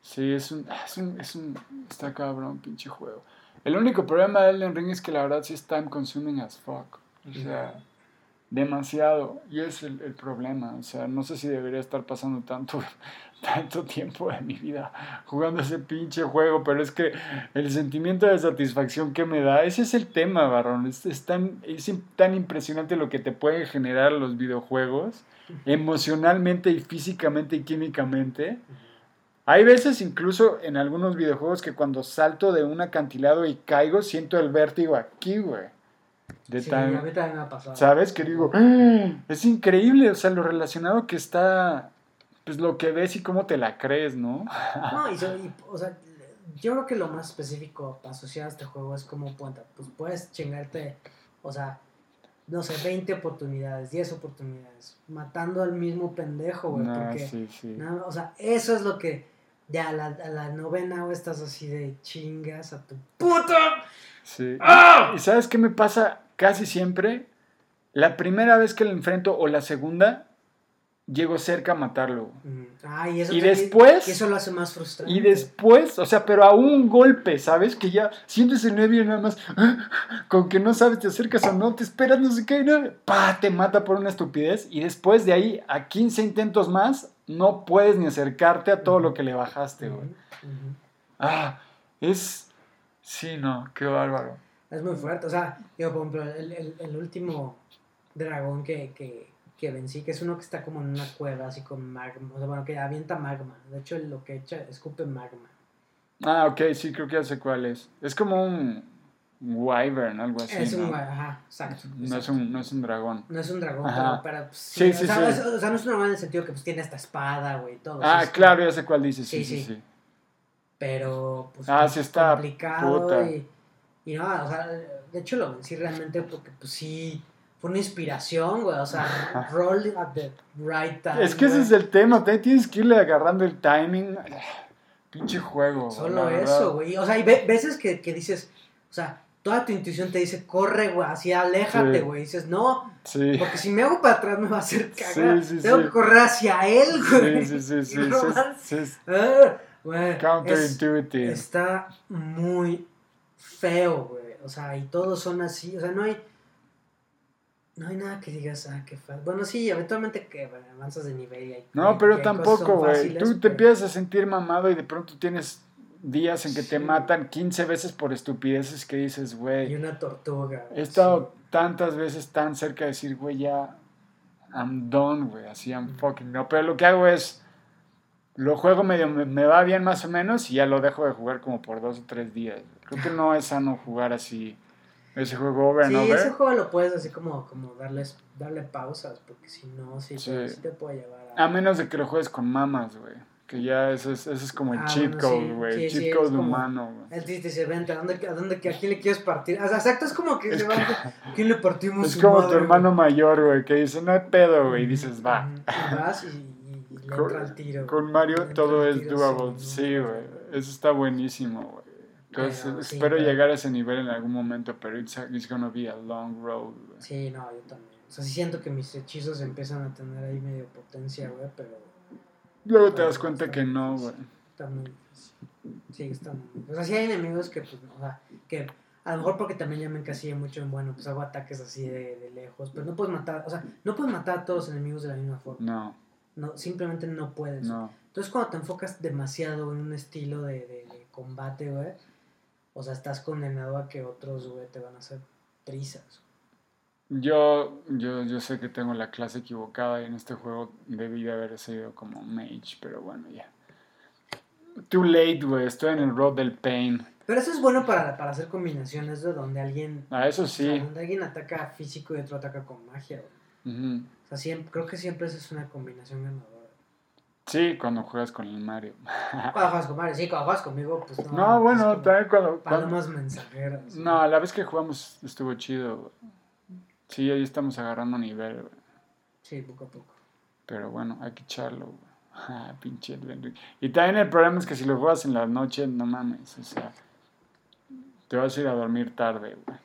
Sí, es un, es un, es un, está cabrón, pinche juego. El único problema de Elden Ring es que la verdad sí es time consuming as fuck. O sea, demasiado. Y es el, el problema. O sea, no sé si debería estar pasando tanto, tanto tiempo de mi vida jugando ese pinche juego, pero es que el sentimiento de satisfacción que me da, ese es el tema, Barrón. Es, es tan, es tan impresionante lo que te pueden generar los videojuegos, emocionalmente y físicamente y químicamente. Hay veces incluso en algunos videojuegos que cuando salto de un acantilado y caigo siento el vértigo aquí, güey. De Sí, tan, a mí también me ha pasado. ¿Sabes? Que digo, "Ah", es increíble, o sea, lo relacionado que está, pues lo que ves y cómo te la crees, ¿no? No, y, y, o sea, yo creo que lo más específico para asociar a este juego es como, pues puedes chingarte, o sea, no sé, 20 oportunidades, 10 oportunidades, matando al mismo pendejo, güey, No, porque, sí, sí. no, o sea, eso es lo que, ya a la, a la novena, güey, estás así de chingas a tu puta. Sí. ¡Ah! ¿Y sabes qué me pasa casi siempre? La primera vez que lo enfrento o la segunda, llego cerca a matarlo. Mm, Ah, y eso, Y después- eso lo hace más frustrante. Y después, o sea, pero a un golpe, ¿sabes? Que ya sientes el nervio y nada más, con que no sabes, te acercas o no, te esperas, no sé qué, y no, pa, te mata por una estupidez. Y después de ahí, a 15 intentos más, no puedes ni acercarte a todo lo que le bajaste, güey. Ah, es. Sí, no, qué bárbaro. Es muy fuerte, o sea, yo por ejemplo, el, el, el último dragón que, que, que vencí, que es uno que está como en una cueva, así con magma, o sea, bueno, que avienta magma, de hecho lo que echa, escupe magma. Ah, ok, sí, creo que ya sé cuál es. Es como un wyvern, algo así. es un, ¿no? ajá, exacto. No es un, no es un dragón. No es un dragón, Ajá. pero, pero, pues, Sí, o, sí, sea, sí. es- o sea, no es un dragón en el sentido que pues tiene esta espada, güey, todo. Ah, claro, ya sé cuál dices. Sí, Sí, sí, sí. Sí. Pero, pues, Ah, sí está complicado puta. y, y no, o sea, de hecho lo vencí realmente porque, pues sí, fue una inspiración, güey, o sea, roll at the right time. Es que ese es el tema, te tienes que irle agarrando el timing. Pinche juego. Solo eso, güey. O sea, hay ve- veces que, que dices, o sea, toda tu intuición te dice, corre, güey, así aléjate, Sí. güey. Y dices, no, Sí. porque si me hago para atrás me va a hacer cagar. Sí, sí, Tengo sí. que correr hacia él, güey. Sí, sí, sí, sí. No sí, sí, Ah, güey, es- counterintuitive. está muy feo, güey. O sea, y todos son así. O sea, no hay. No hay nada que digas, ah, qué fácil. Bueno, sí, eventualmente que avanzas de nivel y hay. No, y pero tampoco, güey. Tú te pero- empiezas a sentir mamado y de pronto tienes días en que te matan 15 veces por estupideces que dices, Y güey. una tortuga. He estado tantas veces tan cerca de decir, güey, ya, I'm done, güey. Así, I'm fucking no. Pero lo que hago es, lo juego medio, me, me va bien más o menos y ya lo dejo de jugar como por dos o tres días. Creo que no es sano jugar así ese juego over and Sí, over. ese juego lo puedes así como, como darles, darle pausas, porque si no, sí, Sí. te- sí te puede llevar a... A menos de que lo juegues con mamas, güey. Que ya ese es, ese es como el Ah, cheat bueno, code, sí. güey. Sí, cheat sí, code es como- humano, güey. Él te dice, vente, ¿a dónde, a dónde, a quién le quieres partir? O sea, exacto, es como que se va, ¿a quién le partimos Es como tu madre, hermano güey? mayor, güey, que dice, no hay pedo, güey. Y dices, va. Y Vas y le Con- al tiro. Con. Mario Le todo es doable. Sí, güey. Eso está buenísimo, güey. Entonces, Pero, sí, espero pero- llegar a ese nivel en algún momento, pero it's, it's gonna be a long road, güey. Sí, no, yo también. O sea, sí siento que mis hechizos empiezan a tener ahí medio potencia, güey, pero Luego te das cuenta que no, güey. difícil. Sí, está. O sea, sí hay enemigos que, pues, o sea, que a lo mejor porque también ya me encasillé mucho en, bueno, pues hago ataques así de, de lejos, pero no puedes matar, o sea, no puedes matar a todos los enemigos de la misma forma. No, No, simplemente no puedes. no. Entonces cuando te enfocas demasiado en un estilo de, de- de combate, güey, o sea, estás condenado a que otros, güey, te van a hacer trizas. Yo, yo, yo sé que tengo la clase equivocada y en este juego debí de haber sido como mage, pero bueno, ya. Too late, güey. Estoy en el road del pain. Pero eso es bueno para, para hacer combinaciones de donde alguien, Ah, eso o sea, sí. donde alguien ataca físico y otro ataca con magia, güey. O sea, siempre, creo que siempre esa es una combinación ganadora. Sí, cuando juegas con el Mario. Cuando juegas con Mario, sí, cuando juegas conmigo, pues no. No, bueno, como también cuando... cuando- Palomas mensajeras. No, la vez que jugamos estuvo chido, güey. Sí, ahí estamos agarrando nivel, güey. Sí, poco a poco. Pero bueno, hay que echarlo, güey. Ah, pinche. Y también el problema es que si lo juegas en la noche, no mames, o sea... Te vas a ir a dormir tarde, güey.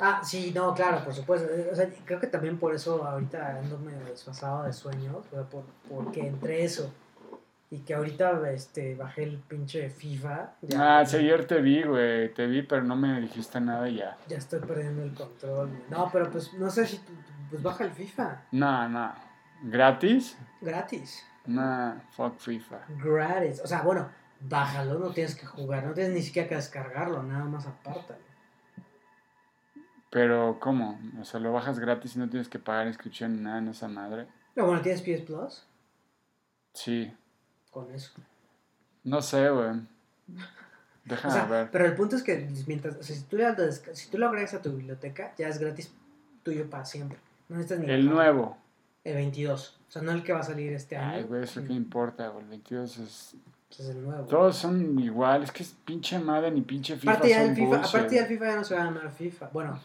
Ah, sí, no, claro, por supuesto. Eh, O sea, creo que también por eso ahorita ando medio desfasado de sueños, o sea, por, porque entre eso y que ahorita este, bajé el pinche FIFA. Ah, sí, ayer te vi, güey. Te vi, pero no me dijiste nada ya. Ya estoy perdiendo el control. güey. No, pero pues no sé si. Pues baja el FIFA. No, no. ¿Gratis? Gratis. Nah, fuck FIFA. Gratis. O sea, bueno, bájalo, no tienes que jugar, no tienes ni siquiera que descargarlo, nada más apártalo. Pero, ¿cómo? O sea, lo bajas gratis y no tienes que pagar inscripción ni nada en esa madre. Pero bueno, ¿tienes PS Plus? Sí. Con eso. No sé, güey. Déjame O sea, ver. pero el punto es que mientras, o sea, si, tú das- si tú lo agregas a tu biblioteca, ya es gratis tuyo para siempre. No necesitas ni El nuevo. El 22. O sea, no el que va a salir este año. Ay, güey, eso qué importa, güey. El 22 es... Ese es el nuevo. Todos son iguales. Es que es pinche Madden y pinche FIFA aparte, ya el FIFA, aparte ya el FIFA ya no se va a llamar FIFA. Bueno,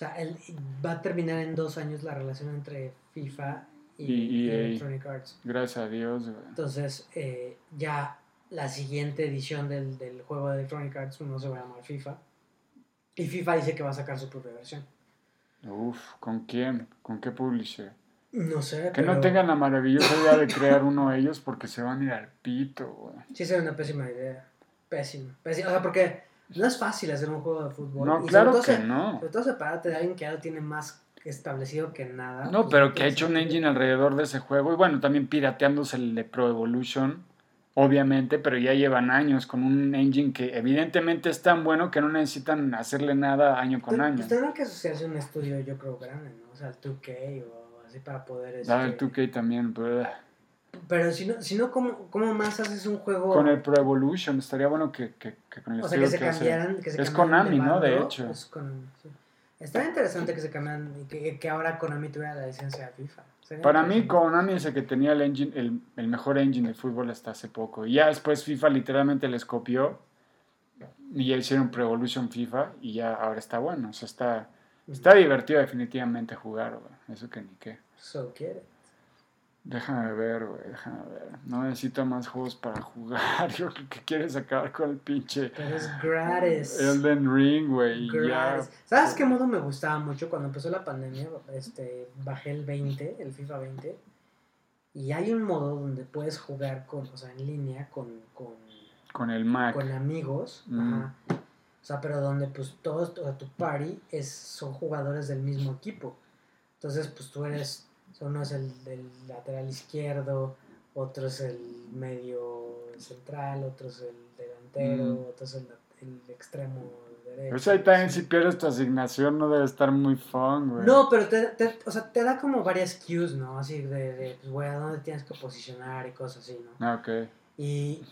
sea, el, va a terminar en dos años la relación entre FIFA y, Y y EA. Electronic Arts. Gracias a Dios, güey. Entonces, eh, ya la siguiente edición del, del juego de Electronic Arts no se va a llamar FIFA. Y FIFA dice que va a sacar su propia versión. Uf, ¿con quién? ¿Con qué publisher? No sé, Que pero no tengan la maravillosa idea de crear uno ellos porque se van a ir al pito, güey. sí sería una pésima idea. Pésima. Pésima. O sea, porque no es fácil hacer un juego de fútbol. No, Y claro que se- no. Sobre todo separarte de alguien que ya lo tiene más establecido que nada. No, pues, pero que ha hecho un engine alrededor de ese juego. Y bueno, también pirateándose el de Pro Evolution, obviamente, pero ya llevan años con un engine que evidentemente es tan bueno que no necesitan hacerle nada año con Pues, año. Pues tendrán que asociarse un estudio, yo creo, grande, ¿no? O sea, el 2K o así para poder... Este... Da el 2K también, pero, Pero si no, si no ¿cómo, ¿cómo más haces un juego? con el Pro Evolution estaría bueno que, que, que con el o sea, que se que hace- cambiaran... Que se Es Konami, ¿no? De hecho. es Konami, sí. Está interesante que se cambian y que, que ahora Konami tuviera la licencia de FIFA. Sería Para mí. Konami es el que tenía el, engine, el, el mejor engine de fútbol hasta hace poco. Y ya después FIFA literalmente les copió y ya hicieron Pro Evolution FIFA y ya ahora está bueno. O sea, está, está divertido definitivamente jugar, güey. Eso que ni qué. So quiere. Déjame ver, güey, déjame ver. No necesito más juegos para jugar. Yo creo que quieres acabar con el pinche Pero es gratis. Elden Ring, güey. y ya. Gratis. ¿Sabes qué modo me gustaba mucho? Cuando empezó la pandemia, este, bajé el 20, el FIFA 20. Y hay un modo donde puedes jugar con, o sea, en línea con, con, Con el Mac. con amigos. Mm. Ajá. O sea, pero donde pues todos, o sea, tu party es, son jugadores del mismo equipo. Entonces, pues tú eres, uno es el del lateral izquierdo, otro es el medio central, otro es el delantero, Mm. otro es el, el extremo derecho. Pues ahí también si pierdes tu asignación no debe estar muy fun, güey. No, pero te, te- o sea, te da como varias cues, ¿no? Así de, de pues, güey, a dónde tienes que posicionar y cosas así, ¿no? Ah, ok. Y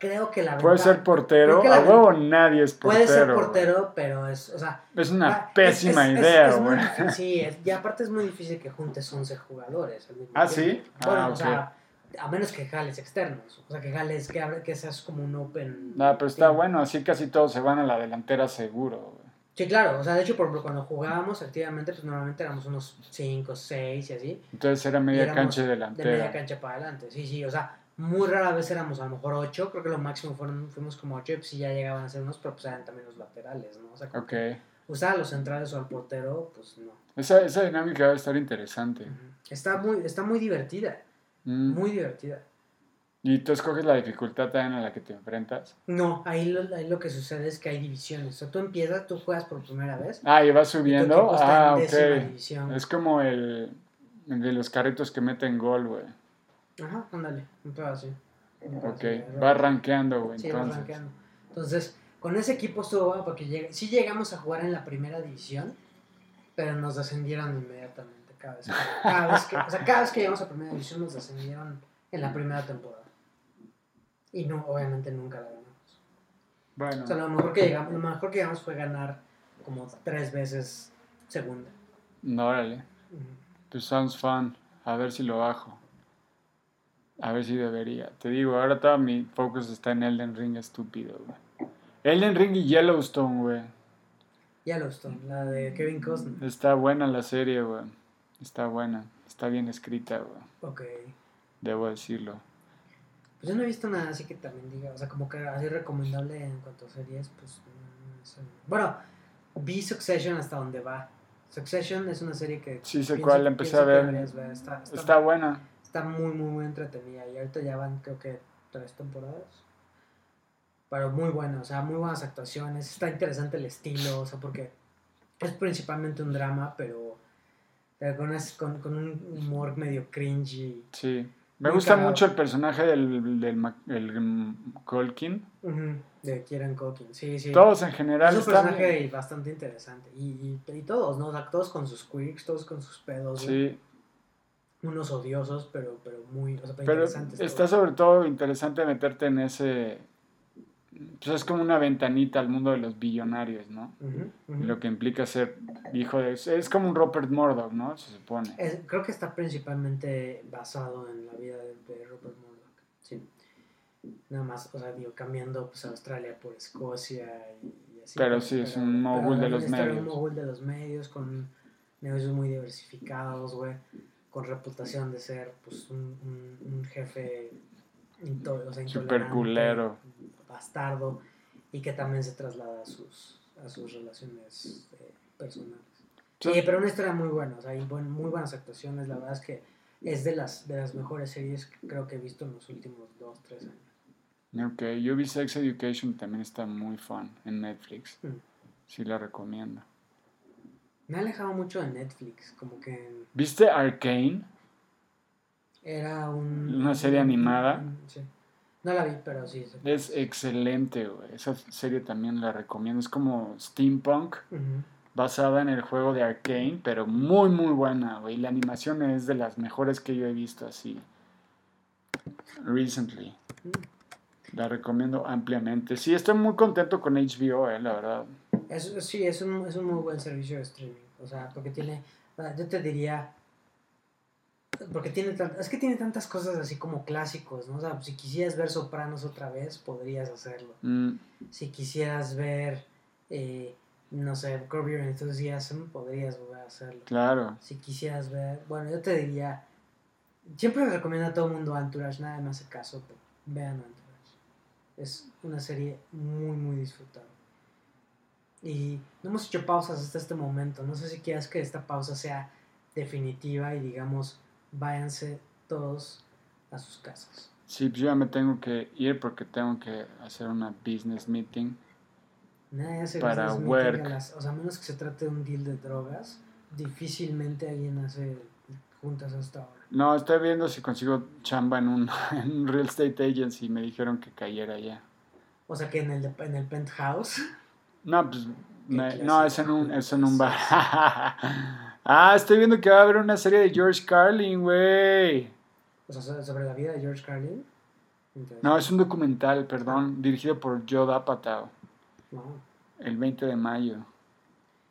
creo que la Puede ventaja- ser portero, a huevo nadie es portero. Puede ser portero, pero es, o sea, Es una ah, pésima es- es- idea, güey. Sí, es- y aparte es muy difícil que juntes 11 jugadores al mismo ¿Ah, tiempo. sí? Bueno, Ah, o sea, a menos que jales externos, o sea, que jales, que, que seas como un open. No, pero está team. bueno, así casi todos se van a la delantera seguro. güey. Sí, claro, o sea, de hecho, por ejemplo, cuando jugábamos activamente, pues normalmente éramos unos 5, 6 y así. Entonces era media cancha y De media delantera. cancha para adelante, sí, sí, o sea, muy rara vez éramos a lo mejor 8, creo que lo máximo fueron, fuimos como 8, y pues sí ya llegaban a ser unos, pero pues eran también los laterales, ¿no? O sea, como usar a los centrales o al portero, pues no. Esa, esa dinámica va a estar interesante. Está muy, está muy divertida, Mm. muy divertida. Y tú escoges la dificultad también a la que te enfrentas. No, ahí lo, ahí lo que sucede es que hay divisiones. O sea, tú empiezas, tú juegas por primera vez. Ah, y vas subiendo. Ah, ok. división. Es como el, el de los carritos que meten gol, güey. Ajá, ándale, un pedo así. Ok, va rankeando, güey. Sí, Entonces, rankeando. Entonces, con ese equipo estuvo bueno porque llega, sí llegamos a jugar en la primera división, pero nos descendieron inmediatamente cada vez que, cada vez que, o sea, cada vez que llegamos a primera división nos descendieron en la primera temporada. Y no, obviamente nunca la ganamos. bueno, O sea, lo mejor que llegamos, lo mejor que llegamos fue ganar como tres veces segunda. no, órale. Pues sounds fun. A ver si lo bajo. A ver si debería. Te digo, ahora todo mi focus está en Elden Ring estúpido, güey. Elden Ring y Yellowstone, güey. Yellowstone, la de Kevin Costner. Está buena la serie, güey. Está buena. Está bien escrita, güey. Ok. Debo decirlo. Pues yo no he visto nada así que también diga, o sea, como que así recomendable en cuanto a series, pues no, no sé. Bueno, vi Succession hasta donde va. Succession es una serie que... Sí sé pienso- cuál, la empecé a ver. Está, está, Está buena. Está muy, muy, muy entretenida. Y ahorita ya van, creo que, tres temporadas. Pero muy buena, o sea, muy buenas actuaciones. Está interesante el estilo, o sea, porque es principalmente un drama, pero, con, con, con un humor medio cringy. Sí. Me Muy gusta cagado. mucho el personaje del, del Ma- el, mm, Colkin. Ujú, De Kieran Culkin, sí, sí. Todos en general Es un personaje bastante interesante. Y, y, y todos, ¿no? O sea, todos con sus quirks, todos con sus pedos. güey. Unos odiosos, pero, pero muy o sea, pero pero interesantes. está todos. sobre todo interesante meterte en ese... Pues es como una ventanita al mundo de los billonarios, ¿no? Ujú, ujú. Lo que implica ser hijo de... Es como un Rupert Murdoch, ¿no? Se supone. Es- creo que está principalmente basado en la vida de, de Rupert Murdoch. Sí. Nada más, o sea, digo, cambiando pues, Australia por Escocia y, y así. Pero sí, es un mogul de los es un medios. mogul de los medios, con negocios muy diversificados, güey. Con reputación de ser, pues, un, un, un jefe into- o sea, intolerante, culero. bastardo, y que también se traslada a sus, a sus relaciones eh, personales. Sí. Pero una historia muy buena, o sea, y buen- muy buenas actuaciones, la verdad es que es de las, de las mejores series que creo que he visto en los últimos dos, tres años. Ok, yo vi Sex Education, también está muy fun en Netflix. Mm. Sí la recomiendo. Me ha alejado mucho de Netflix, como que ¿Viste Arcane? era un... Una serie animada. sí. No la vi, pero sí. Es excelente, güey. Esa serie también la recomiendo. Es como steampunk, basada en el juego de Arcane, pero muy, muy buena, güey. La animación es de las mejores que yo he visto así. Recently. Mm. La recomiendo ampliamente. Sí, estoy muy contento con HBO, eh, la verdad. Es, sí, es un, es un muy buen servicio de streaming. O sea, porque tiene, yo te diría, porque tiene, es que tiene tantas cosas así como clásicos, ¿no? O sea, si quisieras ver Sopranos otra vez, podrías hacerlo. Mm, Si quisieras ver, eh, no sé, Curb Your Enthusiasm, podrías volver a hacerlo. claro. Si quisieras ver, bueno, yo te diría, siempre recomiendo a todo el mundo Entourage, nadie me hace caso, pero vean Entourage. Es una serie muy, muy disfrutable. Y no hemos hecho pausas hasta este momento. No sé si quieras que esta pausa sea definitiva y digamos, váyanse todos a sus casas. Sí, pues yo ya me tengo que ir porque tengo que hacer una business meeting. Nadie hace Para business meeting work. a las- o sea, a menos que se trate de un deal de drogas, difícilmente alguien hace juntas hasta ahora. No, estoy viendo si consigo chamba en un, en un real estate agency me dijeron que cayera ya. O sea que en el, en el penthouse. No, pues me- no, es en un, es en un bar. ah, estoy viendo que va a haber una serie de George Carlin, güey. O sea, so- sobre la vida de George Carlin. No, es un documental, perdón, dirigido por Joe Apatow. No. El 20 de mayo.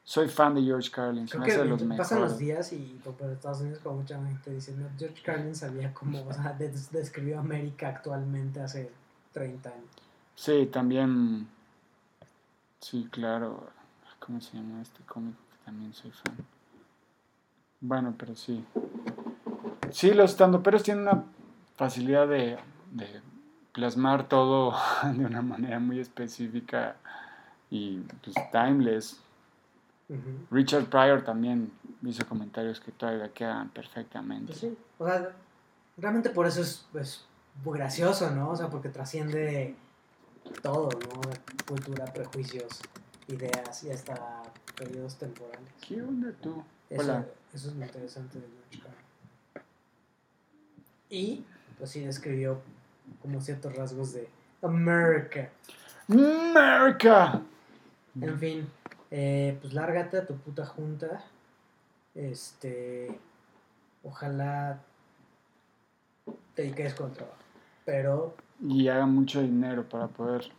Soy fan de George Carlin, Creo que de los pasan los días y por Estados Unidos como mucha gente dice, no, George Carlin sabía cómo, o sea, des- describió América actualmente hace 30 años. Sí, también. Sí, claro. ¿Cómo se llama este cómic? Que también soy fan. Bueno, pero sí. Sí, los estandoperos tienen una facilidad de, de plasmar todo de una manera muy específica y pues timeless. Richard Pryor también hizo comentarios que todavía quedan perfectamente. Pues sí, o sea, realmente por eso es, es gracioso, ¿no? O sea, porque trasciende todo, ¿no? Cultura, prejuicios, ideas y hasta periodos temporales. ¿Qué onda tú? Eso, Hola. eso es lo interesante de George. Y, pues sí, describió como ciertos rasgos de America. ¡America! En fin, eh, pues lárgate a tu puta junta. Este. Ojalá te quedes con el trabajo. Pero. Y haga mucho dinero para poder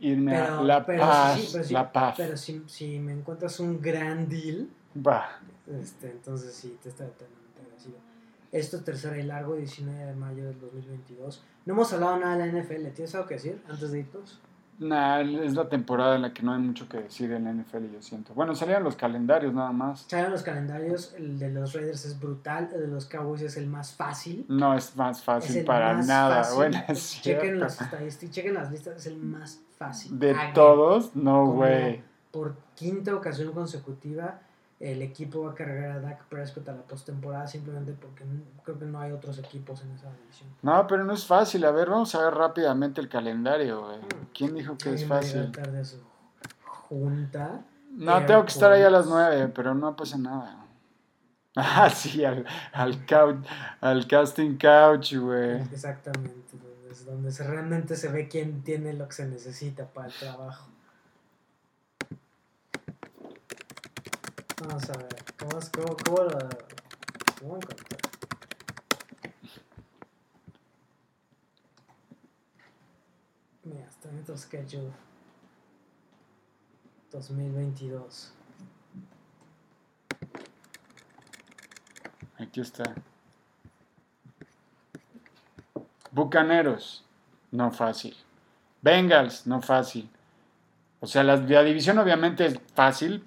irme pero a La pero Paz. sí, pero sí, la Paz. Pero si, si me encuentras un gran deal, Va. este, entonces sí, te estaré eternamente agradecido. Esto tercera y largo, 19 de mayo del 2022. No hemos hablado nada de la NFL. ¿Tienes algo que decir antes de irnos? Nah, es la temporada en la que no hay mucho que decir en la NFL, yo siento. Bueno, salían los calendarios nada más. Saben los calendarios, el de los Raiders es brutal, el de los Cowboys es el más fácil. No es más fácil para más nada. fácil. Bueno, es chequen las estadísticas, chequen las listas, es el más fácil. De todos, no, güey. Por quinta ocasión consecutiva, el equipo va a cargar a Dak Prescott a la postemporada simplemente porque creo que no hay otros equipos en esa división. No, pero no es fácil. A ver, vamos a ver rápidamente el calendario, güey. ¿Quién dijo que es fácil? tarde a su junta. No, tengo que estar ahí a las Airports. nueve, pero no pasa nada. Ah, sí, al, al, couch, al casting couch, güey. Exactamente, donde, es- donde se- realmente se ve quién tiene lo que se necesita para el trabajo. Vamos a ver, ¿cómo, cómo, cómo lo cómo encontrar? Mira, está en tu schedule 2022. Aquí está. Bucaneros, no fácil. Bengals, no fácil. O sea, la división obviamente es fácil,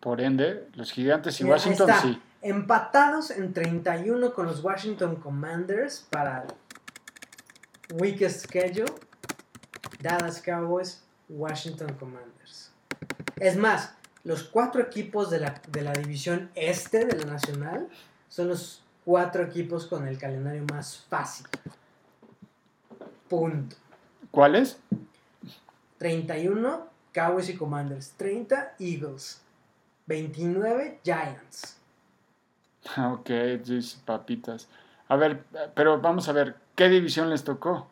por ende, los gigantes y Mira, Washington está. sí. Empatados en 31 con los Washington Commanders para weakest schedule. Dallas Cowboys, Washington Commanders. Es más, los cuatro equipos de la, de la división este de la nacional son los cuatro equipos con el calendario más fácil. Punto. ¿Cuáles? 31 Cowboys y Commanders. 30 Eagles. 29 Giants. Ah, Ok, papitas. A ver, pero vamos a ver, ¿qué división les tocó?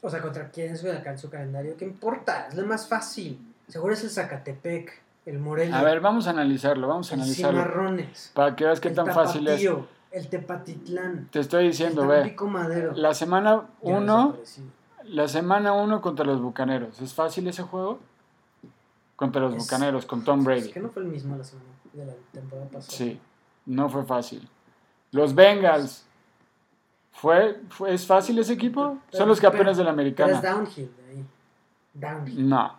O sea, ¿contra quién se alcanza su calendario? ¿Qué importa? Es lo más fácil. Seguro es el Zacatepec, el Morelia, A ver, vamos a analizarlo, vamos a el analizarlo. Cimarrones, Para que veas qué el tan fácil es. El Tepatitlán, Te estoy diciendo, el ve. Madero. La semana Ya 1, desapareció. la semana 1 contra los Bucaneros. ¿Es fácil ese juego? Contra los Es- Bucaneros, con Tom Es Brady. que no fue el mismo la semana de la temporada pasada. Sí, no fue fácil. Los Bengals. ¿Fue, fue, ¿Es fácil ese equipo? Pero- Son los campeones pero- de la Pero es americana. downhill de ahí. Downhill. No.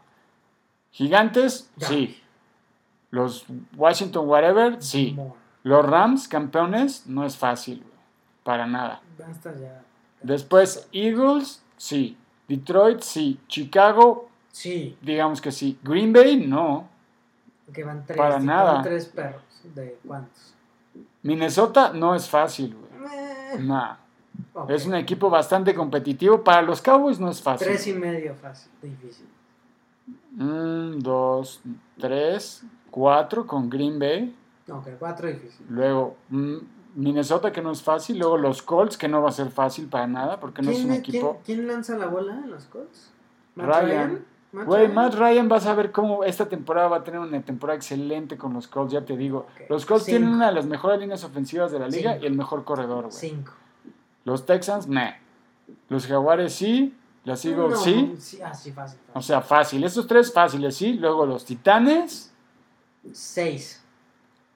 Gigantes, sí. Los Washington Whatever, sí. More. Los Rams, campeones, no es fácil. güey. Para nada. Basta ya. Después, Eagles, sí. Detroit, sí. Chicago, Sí, digamos que sí. Green Bay, no. que van tres. Para nada. van tres perros. ¿De cuántos? Minnesota no es fácil, güey. Eh, ok. Es un equipo bastante competitivo. Para los Cowboys no es fácil. Tres y medio fácil, difícil. Un, dos, tres, cuatro con Green Bay. Que cuatro difícil. Luego mm, Minnesota, que no es fácil. Luego los Colts, que no va a ser fácil para nada, porque no es un ¿Quién, equipo. quién- quién lanza la bola en los Colts? ¿Matt Ryan. ¿Matt Güey, Ryan? Matt Ryan, vas a ver cómo esta temporada va a tener una temporada excelente con los Colts, ya te digo. Los Colts cinco. tienen una de las mejores líneas ofensivas de la liga Cinco. y el mejor corredor, güey. Cinco. Los Texans, meh. Los Jaguares sí. Las Eagles No, sí. sí. Ah, fácil. O sea, fácil. Estos tres fáciles, sí. Luego los Titanes Seis.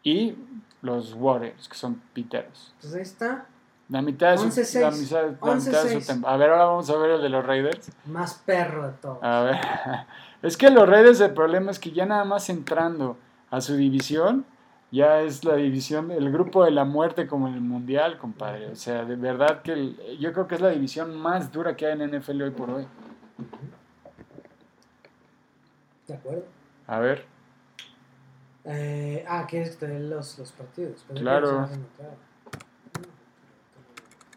y los Warriors, que son piteros. Pues ahí está. La mitad de su, 11-6. la mitad, la mitad de su 11-6. tem- A ver, ahora vamos a ver el de los Raiders. Más perro de todo. A ver. Es que los Raiders el problema es que ya nada más entrando a su división, ya es la división, el grupo de la muerte como en el Mundial, compadre. O sea, de verdad que el- yo creo que es la división más dura que hay en NFL hoy por hoy. ¿De acuerdo? A ver. Eh, ah, ¿quieres que te dé los, los partidos? Que Claro. los ibas a anotar. No,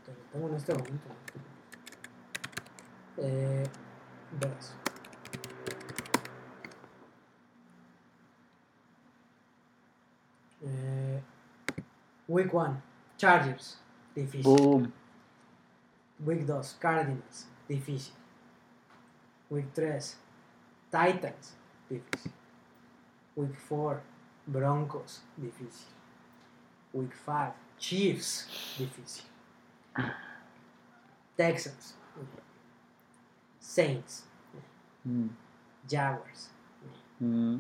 Te lo tengo en este momento. Eh, verás. Eh, week 1, Chargers, difícil. Boom. Week 2, Cardinals, difícil. Week 3, Titans, difícil. Week 4, Broncos, difícil. Week 5, Chiefs, difícil. Texans, Saints, Mm, Jaguars, mm.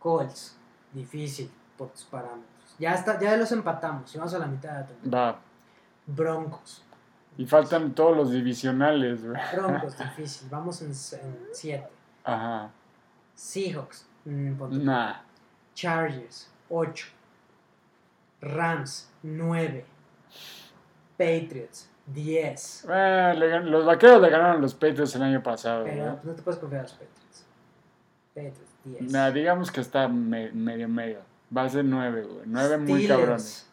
Colts, difícil por tus parámetros. Ya, está, ya los empatamos y vamos a la mitad de la temporada. Broncos, Y faltan todos los divisionales. Broncos, difícil. Vamos en 7. Aja. Seahawks, mm. Nah. Chargers, 8. Rams, 9. Patriots, 10. Eh, le los vaqueros le ganaron a los Patriots el año pasado, Pero ¿no? pues, no te puedes confiar a los Patriots. Patriots, 10. Nah, digamos que está me- medio medio. Va a ser nueve, güey. Nueve muy Steelers, cabrones.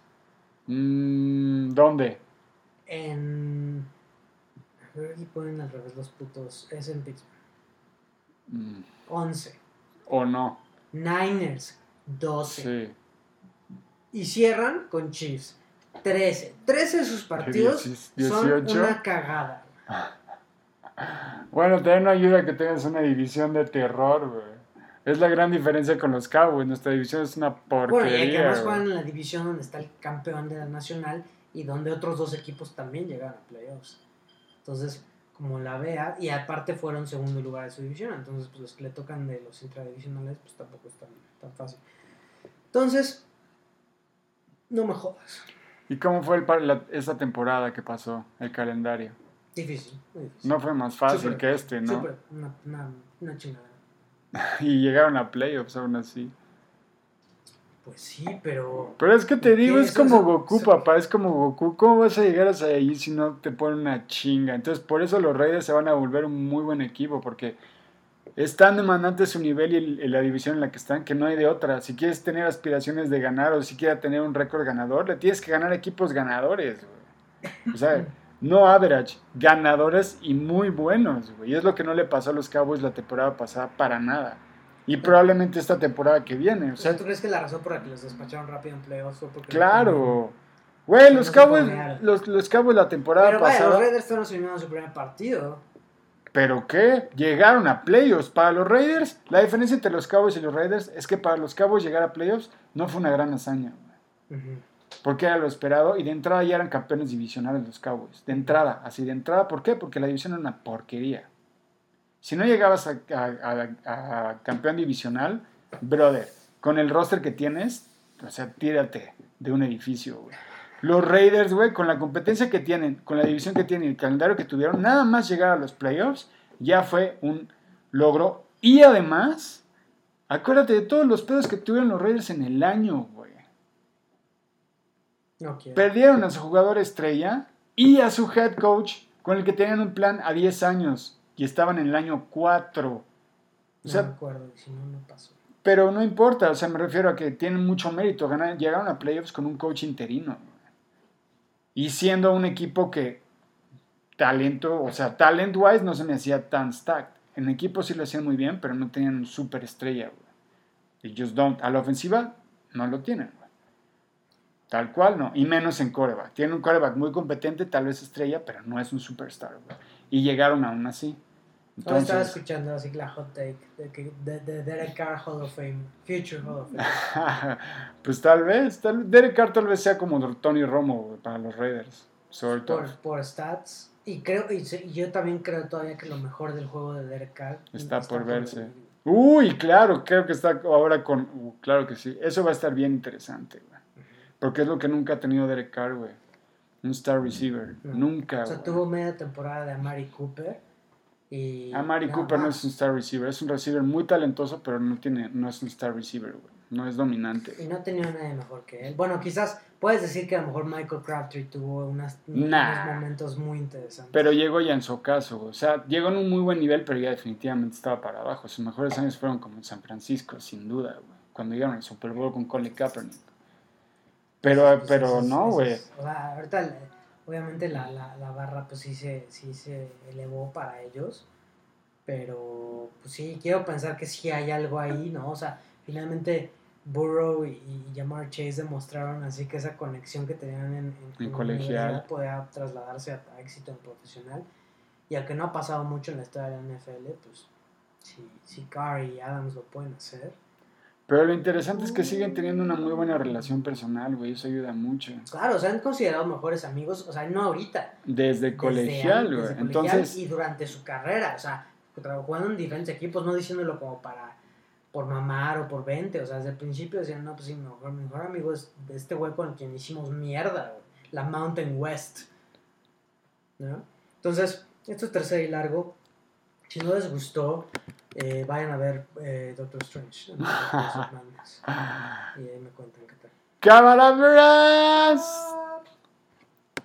Mm, ¿Dónde? En. A ver, aquí ponen al revés los putos. Es en Pittsburgh. Mm, 11. ¿O no? Niners, 12. Sí. Y cierran con Chiefs. 13. 13 de sus partidos Diecis- son 18. una cagada. Bueno, también no ayuda que tengas una división de terror, güey. Es la gran diferencia con los Cowboys. Nuestra división es una Bueno, y porquería. que además juegan en la división donde está el campeón de la nacional y donde otros dos equipos también llegaron a playoffs. Entonces, como la vea, y aparte fueron segundo lugar de su división, entonces pues los que le tocan de los intradivisionales, pues tampoco es tan, tan fácil. Entonces, no me jodas. ¿Y cómo fue el la- esa temporada que pasó, el calendario? Difícil, muy difícil. No fue más fácil que este, ¿no? súper, una, una, una chingada. Y llegaron a playoffs aún así. Pues sí, pero... Pero es que te digo, es como Goku, papá, es como Goku. ¿Cómo vas a llegar hasta ahí si no te ponen una chinga? Entonces, por eso los Raiders se van a volver un muy buen equipo, porque es tan demandante su nivel y el- la división en la que están que no hay de otra. Si quieres tener aspiraciones de ganar o si quieres tener un récord ganador, le tienes que ganar equipos ganadores, güey. O sea, no average, ganadores y muy buenos, güey. Y es lo que no le pasó a los Cowboys la temporada pasada para nada. Y probablemente esta temporada que viene. O sea, ¿tú crees que la razón por la que los despacharon rápido en playoffs fue porque... Claro. Güey, No los se Cowboys, los, los Cowboys la temporada Pero pasada. los Raiders fueron su primer partido. ¿Pero qué? Llegaron a playoffs. Para los Raiders, la diferencia entre los Cowboys y los Raiders es que para los Cowboys llegar a playoffs no fue una gran hazaña. Porque era lo esperado y de entrada ya eran campeones divisionales los Cowboys. De entrada, así de entrada. ¿Por qué? Porque la división era una porquería. Si no llegabas a, a- a- a campeón divisional, brother, con el roster que tienes, o sea, tírate de un edificio, güey. Los Raiders, güey, con la competencia que tienen, con la división que tienen y el calendario que tuvieron, nada más llegar a los playoffs ya fue un logro. Y además, acuérdate de todos los pedos que tuvieron los Raiders en el año, güey. No. Perdieron a su jugador estrella y a su head coach con el que tenían un plan a 10 años y estaban en el año 4. O no me acuerdo, si no, no pasó. pero no importa, o sea, me refiero a que tienen mucho mérito. Ganar, llegaron a playoffs con un coach interino. Y siendo un equipo que talento, o sea, talent wise no se me hacía tan stacked. En equipo sí lo hacían muy bien, pero no tenían super estrella, güey. Ellos don't. A la ofensiva no lo tienen. Tal cual no. Y menos en coreback. Tienen un coreback muy competente, tal vez estrella, pero no es un superstar. Y llegaron aún así. Ahora estaba Entonces, escuchando así la hot take de, de, de Derek Carr Hall of Fame, Future Hall of Fame. pues tal vez, tal, Derek Carr tal vez sea como Tony Romo para los Raiders. Sort por, of. por stats, Y creo, y, yo también creo todavía que lo mejor del juego de Derek Carr Está por verse. venir. Uy, claro, creo que está ahora con. uh, claro que sí. Eso va a estar bien interesante, güey. Porque es lo que nunca ha tenido Derek Carr, güey. Un star receiver. No. Nunca. O sea, güey. tuvo media temporada de Amari Cooper. Y Amari nada Cooper no es un star receiver. Es un receiver muy talentoso, pero no, tiene, no es un star receiver, güey. No es dominante. Y no tenido nadie mejor que él. Bueno, quizás puedes decir que a lo mejor Michael Crabtree tuvo unas, Nah. unos momentos muy interesantes. Pero llegó ya en su caso, güey. O sea, llegó en un muy buen nivel, pero ya definitivamente estaba para abajo. Sus mejores años fueron como en San Francisco, sin duda, güey. Cuando llegaron al Super Bowl con Colin Kaepernick. Pero, Pues, pero eso es- no, eso güey. es- O sea, ahorita obviamente la, la, la barra pues sí se, sí se elevó para ellos. Pero pues sí, quiero pensar que sí hay algo ahí, ¿no? O sea, finalmente Burrow y, y Jamar Chase demostraron así que esa conexión que tenían en, En la colegial. podía trasladarse a, a éxito en profesional. Y aunque no ha pasado mucho en la historia de la NFL, pues si, si Carr y Adams lo pueden hacer. Pero lo interesante es que siguen teniendo una muy buena relación personal, güey. Eso ayuda mucho. Claro, se han considerado mejores amigos, o sea, no ahorita, Desde colegial, güey. desde Entonces, y durante su carrera, o sea, tra- jugando en diferentes equipos, no diciéndolo como para por mamar o por 20, o sea, desde el principio decían, no, pues sí, mejor, mejor amigo es de este güey con el quien hicimos mierda, güey, la Mountain West, ¿no? Entonces, esto es tercer y largo, si no les gustó, eh, vayan a ver eh, Doctor Strange, y ahí me cuentan qué tal. ¡Cámara, verás!